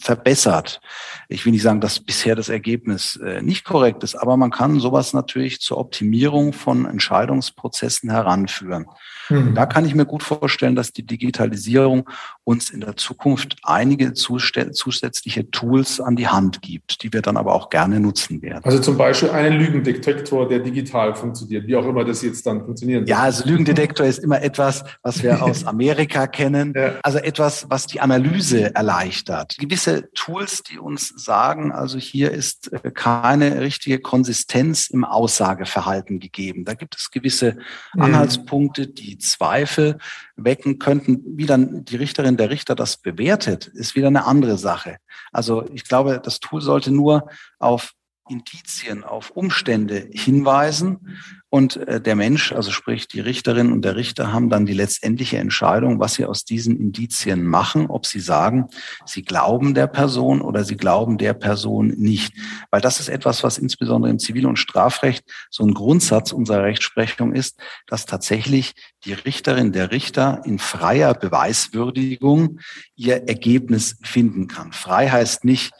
verbessert. Ich will nicht sagen, dass bisher das Ergebnis äh, nicht korrekt ist, aber man kann sowas natürlich zur Optimierung von Entscheidungsprozessen heranführen. Mhm. Da kann ich mir gut vorstellen, dass die Digitalisierung uns in der Zukunft einige zusätzliche Tools an die Hand gibt, die wir dann aber auch gerne nutzen werden. Also zum Beispiel einen Lügendetektor, der digital funktioniert, wie auch immer das jetzt dann funktionieren soll. Ja, also Lügendetektor ist immer etwas, was wir aus Amerika kennen. Ja. Also etwas, was die Analyse erleichtert. Gewisse Tools, die uns sagen, also hier ist äh, keine richtige Konsistenz im Aussageverhalten gegeben. Da gibt es gewisse. Anhaltspunkte, die Zweifel wecken könnten. Wie dann die Richterin, der Richter das bewertet, ist wieder eine andere Sache. Also ich glaube, das Tool sollte nur auf Indizien, auf Umstände hinweisen. Und äh, der Mensch, also sprich die Richterin und der Richter, haben dann die letztendliche Entscheidung, was sie aus diesen Indizien machen, ob sie sagen, sie glauben der Person oder sie glauben der Person nicht. Weil das ist etwas, was insbesondere im Zivil- und Strafrecht so ein Grundsatz unserer Rechtsprechung ist, dass tatsächlich die Richterin, der Richter in freier Beweiswürdigung ihr Ergebnis finden kann. Frei heißt nicht,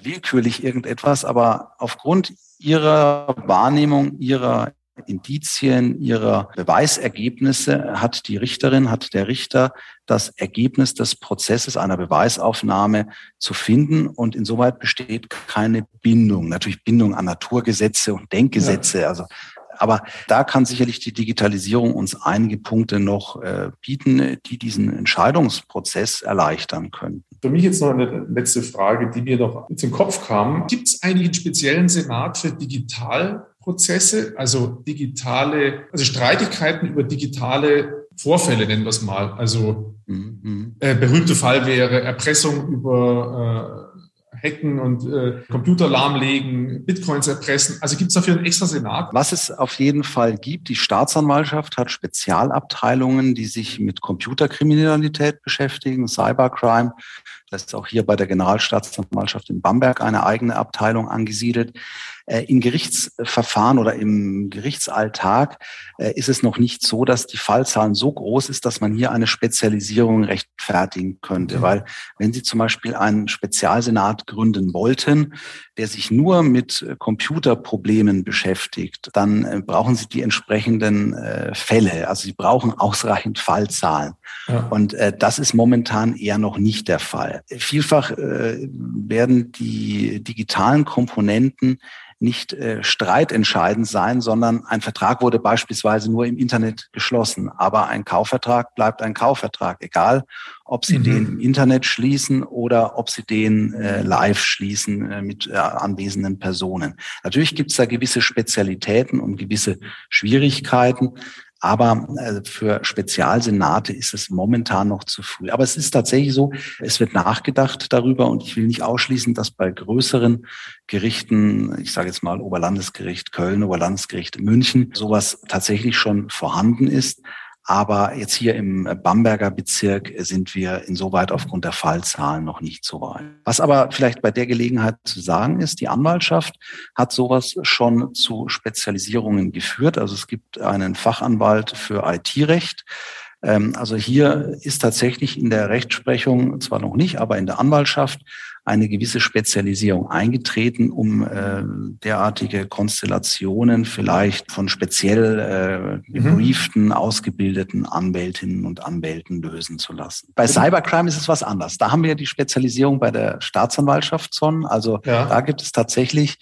willkürlich irgendetwas, aber aufgrund ihrer Wahrnehmung, ihrer Indizien, ihrer Beweisergebnisse hat die Richterin, hat der Richter das Ergebnis des Prozesses einer Beweisaufnahme zu finden und insoweit besteht keine Bindung. Natürlich Bindung an Naturgesetze und Denkgesetze. Ja. Also Aber da kann sicherlich die Digitalisierung uns einige Punkte noch äh, bieten, die diesen Entscheidungsprozess erleichtern könnten. Für mich jetzt noch eine letzte Frage, die mir noch im Kopf kam. Gibt es eigentlich einen speziellen Senat für Digitalprozesse, also digitale, also Streitigkeiten über digitale Vorfälle, nennen wir es mal. Also mhm. äh, berühmte Fall wäre Erpressung über äh, hacken und äh, Computer lahmlegen, Bitcoins erpressen. Also gibt es dafür einen extra Senat? Was es auf jeden Fall gibt, die Staatsanwaltschaft hat Spezialabteilungen, die sich mit Computerkriminalität beschäftigen, Cybercrime. Das ist auch hier bei der Generalstaatsanwaltschaft in Bamberg eine eigene Abteilung angesiedelt. Äh, Im Gerichtsverfahren oder im Gerichtsalltag äh, ist es noch nicht so, dass die Fallzahlen so groß ist, dass man hier eine Spezialisierung rechtfertigen könnte. Mhm. Weil wenn Sie zum Beispiel einen Spezialsenat gründen wollten, der sich nur mit äh, Computerproblemen beschäftigt, dann brauchen Sie die entsprechenden Fälle. Also Sie brauchen ausreichend Fallzahlen. Ja. Und das ist momentan eher noch nicht der Fall. Vielfach werden die digitalen Komponenten nicht äh, streitentscheidend sein, sondern ein Vertrag wurde beispielsweise nur im Internet geschlossen. Aber ein Kaufvertrag bleibt ein Kaufvertrag, egal ob Sie mhm. den im Internet schließen oder ob Sie den äh, live schließen äh, mit äh, anwesenden Personen. Natürlich gibt es da gewisse Spezialitäten und gewisse Schwierigkeiten, aber äh, für Spezialsenate ist es momentan noch zu früh. Aber es ist tatsächlich so, es wird nachgedacht darüber und ich will nicht ausschließen, dass bei größeren Gerichten, ich sage jetzt mal Oberlandesgericht Köln, Oberlandesgericht München, sowas tatsächlich schon vorhanden ist. Aber jetzt hier im Bamberger Bezirk sind wir insoweit aufgrund der Fallzahlen noch nicht so weit. Was aber vielleicht bei der Gelegenheit zu sagen ist, die Anwaltschaft hat sowas schon zu Spezialisierungen geführt. Also es gibt einen Fachanwalt für IT-Recht. Ähm, also hier ist tatsächlich in der Rechtsprechung, zwar noch nicht, aber in der Anwaltschaft eine gewisse Spezialisierung eingetreten, um äh, derartige Konstellationen vielleicht von speziell äh, mhm. gebrieften, mhm. ausgebildeten Anwältinnen und Anwälten lösen zu lassen. Bei Cybercrime ist es was anderes. Da haben wir die Spezialisierung bei der Staatsanwaltschaft schon. Also ja. da gibt es tatsächlich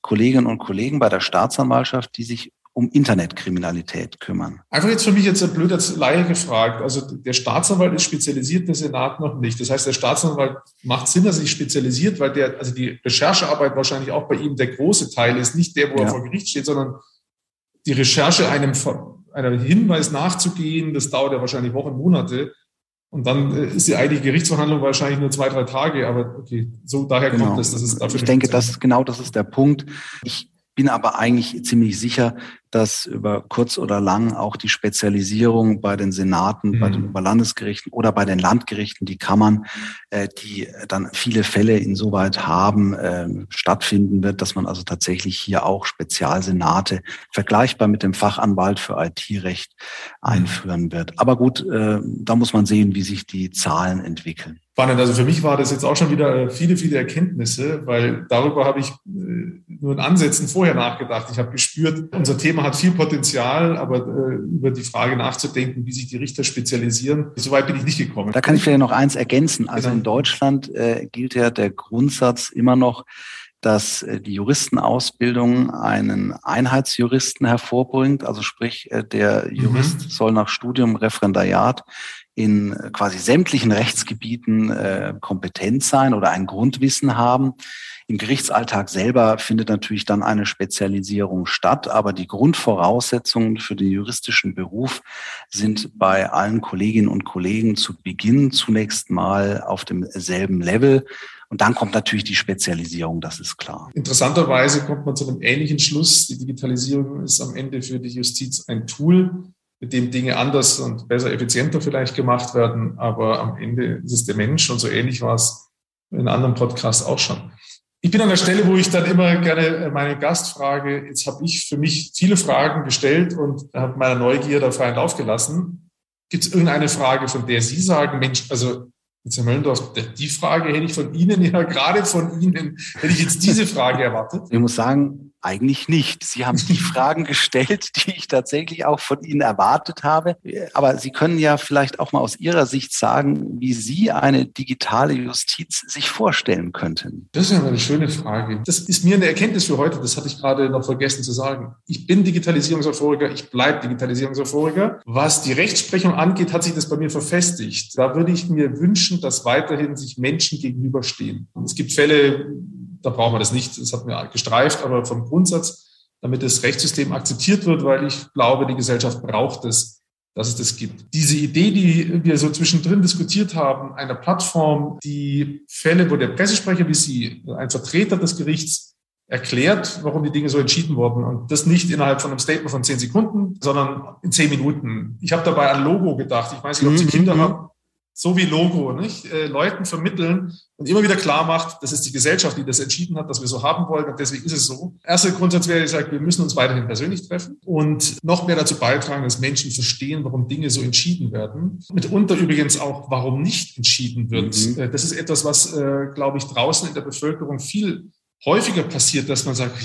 Kolleginnen und Kollegen bei der Staatsanwaltschaft, die sich um Internetkriminalität kümmern. Einfach jetzt für mich jetzt ein blöder Laie gefragt. Also der Staatsanwalt ist spezialisiert, der Senat noch nicht. Das heißt, der Staatsanwalt macht Sinn, dass er sich spezialisiert, weil der, also die Recherchearbeit wahrscheinlich auch bei ihm der große Teil ist, nicht der, wo ja. er vor Gericht steht, sondern die Recherche einem, einem Hinweis nachzugehen, das dauert ja wahrscheinlich Wochen, Monate. Und dann äh, ist die eigentliche Gerichtsverhandlung wahrscheinlich nur zwei, drei Tage. Aber okay, so daher genau. kommt es. Das ist dafür ich denke, das, genau das ist der Punkt. Ich bin aber eigentlich ziemlich sicher, dass über kurz oder lang auch die Spezialisierung bei den Senaten, mhm. bei den mhm. Oberlandesgerichten oder bei den Landgerichten, die Kammern, äh, die dann viele Fälle insoweit haben, äh, stattfinden wird, dass man also tatsächlich hier auch Spezialsenate vergleichbar mit dem Fachanwalt für IT-Recht mhm. einführen wird. Aber gut, äh, da muss man sehen, wie sich die Zahlen entwickeln spannend. Also für mich war das jetzt auch schon wieder äh, viele, viele Erkenntnisse, weil darüber habe ich äh, nur in Ansätzen vorher nachgedacht. Ich habe gespürt, unser Thema hat viel Potenzial, aber äh, über die Frage nachzudenken, wie sich die Richter spezialisieren, so weit bin ich nicht gekommen. Da kann ich vielleicht noch eins ergänzen. Also genau. in Deutschland äh, gilt ja der Grundsatz immer noch, dass die Juristenausbildung einen Einheitsjuristen hervorbringt. Also sprich, der mhm. Jurist mhm. soll nach Studium Referendariat in quasi sämtlichen Rechtsgebieten äh, kompetent sein oder ein Grundwissen haben. Im Gerichtsalltag selber findet natürlich dann eine Spezialisierung statt, aber die Grundvoraussetzungen für den juristischen Beruf sind bei allen Kolleginnen und Kollegen zu Beginn zunächst mal auf demselben Level. Und dann kommt natürlich die Spezialisierung, das ist klar. Interessanterweise kommt man zu einem ähnlichen Schluss. Die Digitalisierung ist am Ende für die Justiz ein Tool, mit dem Dinge anders und besser, effizienter vielleicht gemacht werden. Aber am Ende ist es der Mensch und so ähnlich war es in anderen Podcasts auch schon. Ich bin an der Stelle, wo ich dann immer gerne meinen Gast frage. Jetzt habe ich für mich viele Fragen gestellt und habe meiner Neugier da freien Lauf gelassen. Gibt es irgendeine Frage, von der Sie sagen, Mensch, also jetzt Herr Möllendorf, die Frage hätte ich von Ihnen ja gerade von Ihnen, hätte ich jetzt diese Frage erwartet. Ich muss sagen, eigentlich nicht. Sie haben die Fragen gestellt, die ich tatsächlich auch von Ihnen erwartet habe. Aber Sie können ja vielleicht auch mal aus Ihrer Sicht sagen, wie Sie eine digitale Justiz sich vorstellen könnten. Das ist ja eine schöne Frage. Das ist mir eine Erkenntnis für heute. Das hatte ich gerade noch vergessen zu sagen. Ich bin Digitalisierungserfolger. Ich bleibe Digitalisierungserfolger. Was die Rechtsprechung angeht, hat sich das bei mir verfestigt. Da würde ich mir wünschen, dass weiterhin sich Menschen gegenüberstehen. Es gibt Fälle, da brauchen wir das nicht. Das hat mir gestreift, aber vom Grundsatz, damit das Rechtssystem akzeptiert wird, weil ich glaube, die Gesellschaft braucht es, dass es das gibt. Diese Idee, die wir so zwischendrin diskutiert haben, einer Plattform, die Fälle, wo der Pressesprecher wie Sie, ein Vertreter des Gerichts, erklärt, warum die Dinge so entschieden wurden. Und das nicht innerhalb von einem Statement von zehn Sekunden, sondern in zehn Minuten. Ich habe dabei an Logo gedacht. Ich weiß nicht, ob Sie mhm, Kinder mhm. haben so wie Logo, nicht? Äh, Leuten vermitteln und immer wieder klar macht, das ist die Gesellschaft, die das entschieden hat, dass wir so haben wollen und deswegen ist es so. Erster Grundsatz wäre, ich sage, wir müssen uns weiterhin persönlich treffen und noch mehr dazu beitragen, dass Menschen verstehen, warum Dinge so entschieden werden. Mitunter übrigens auch, warum nicht entschieden wird. Mhm. Äh, das ist etwas, was, äh, glaube ich, draußen in der Bevölkerung viel häufiger passiert, dass man sagt,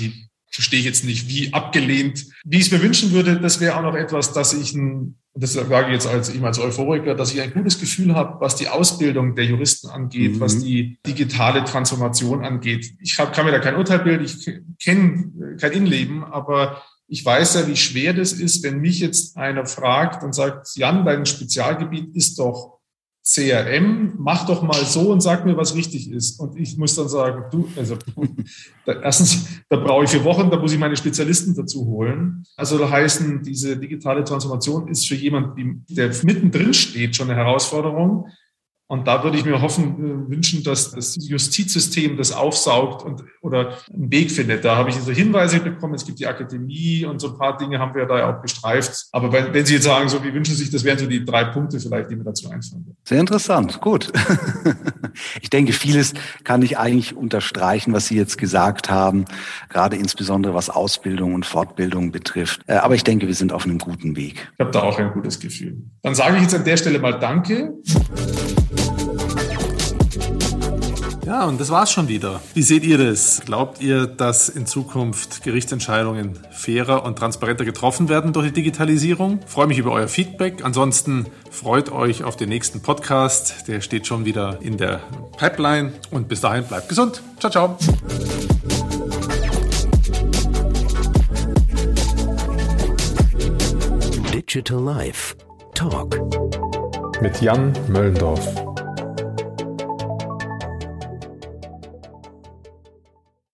verstehe ich jetzt nicht, wie abgelehnt, wie ich es mir wünschen würde. Das wäre auch noch etwas, dass ich ein das sage ich jetzt als, ich als Euphoriker, dass ich ein gutes Gefühl habe, was die Ausbildung der Juristen angeht, mhm. was die digitale Transformation angeht. Ich hab, kann mir da kein Urteil bilden, ich kenne kein Innenleben, aber ich weiß ja, wie schwer das ist, wenn mich jetzt einer fragt und sagt, Jan, dein Spezialgebiet ist doch CRM, mach doch mal so und sag mir, was richtig ist. Und ich muss dann sagen, du, also da, erstens, da brauche ich vier Wochen, da muss ich meine Spezialisten dazu holen. Also da heißen, diese digitale Transformation ist für jemanden, der mittendrin steht, schon eine Herausforderung. Und da würde ich mir hoffen, äh, wünschen, dass das Justizsystem das aufsaugt und oder einen Weg findet. Da habe ich so Hinweise bekommen. Es gibt die Akademie und so ein paar Dinge haben wir da ja auch gestreift. Aber wenn, wenn Sie jetzt sagen, so wie wünschen Sie sich, das wären so die drei Punkte vielleicht, die mir dazu einfallen. Sehr interessant. Gut. Ich denke, vieles kann ich eigentlich unterstreichen, was Sie jetzt gesagt haben, gerade insbesondere was Ausbildung und Fortbildung betrifft. Äh, aber ich denke, wir sind auf einem guten Weg. Ich habe da auch ein gutes Gefühl. Dann sage ich jetzt an der Stelle mal Danke. Ja, und das war's schon wieder. Wie seht ihr das? Glaubt ihr, dass in Zukunft Gerichtsentscheidungen fairer und transparenter getroffen werden durch die Digitalisierung? Ich freue mich über euer Feedback. Ansonsten freut euch auf den nächsten Podcast. Der steht schon wieder in der Pipeline. Und bis dahin bleibt gesund. Ciao, ciao. Digital Life Talk mit Jan Möllendorf.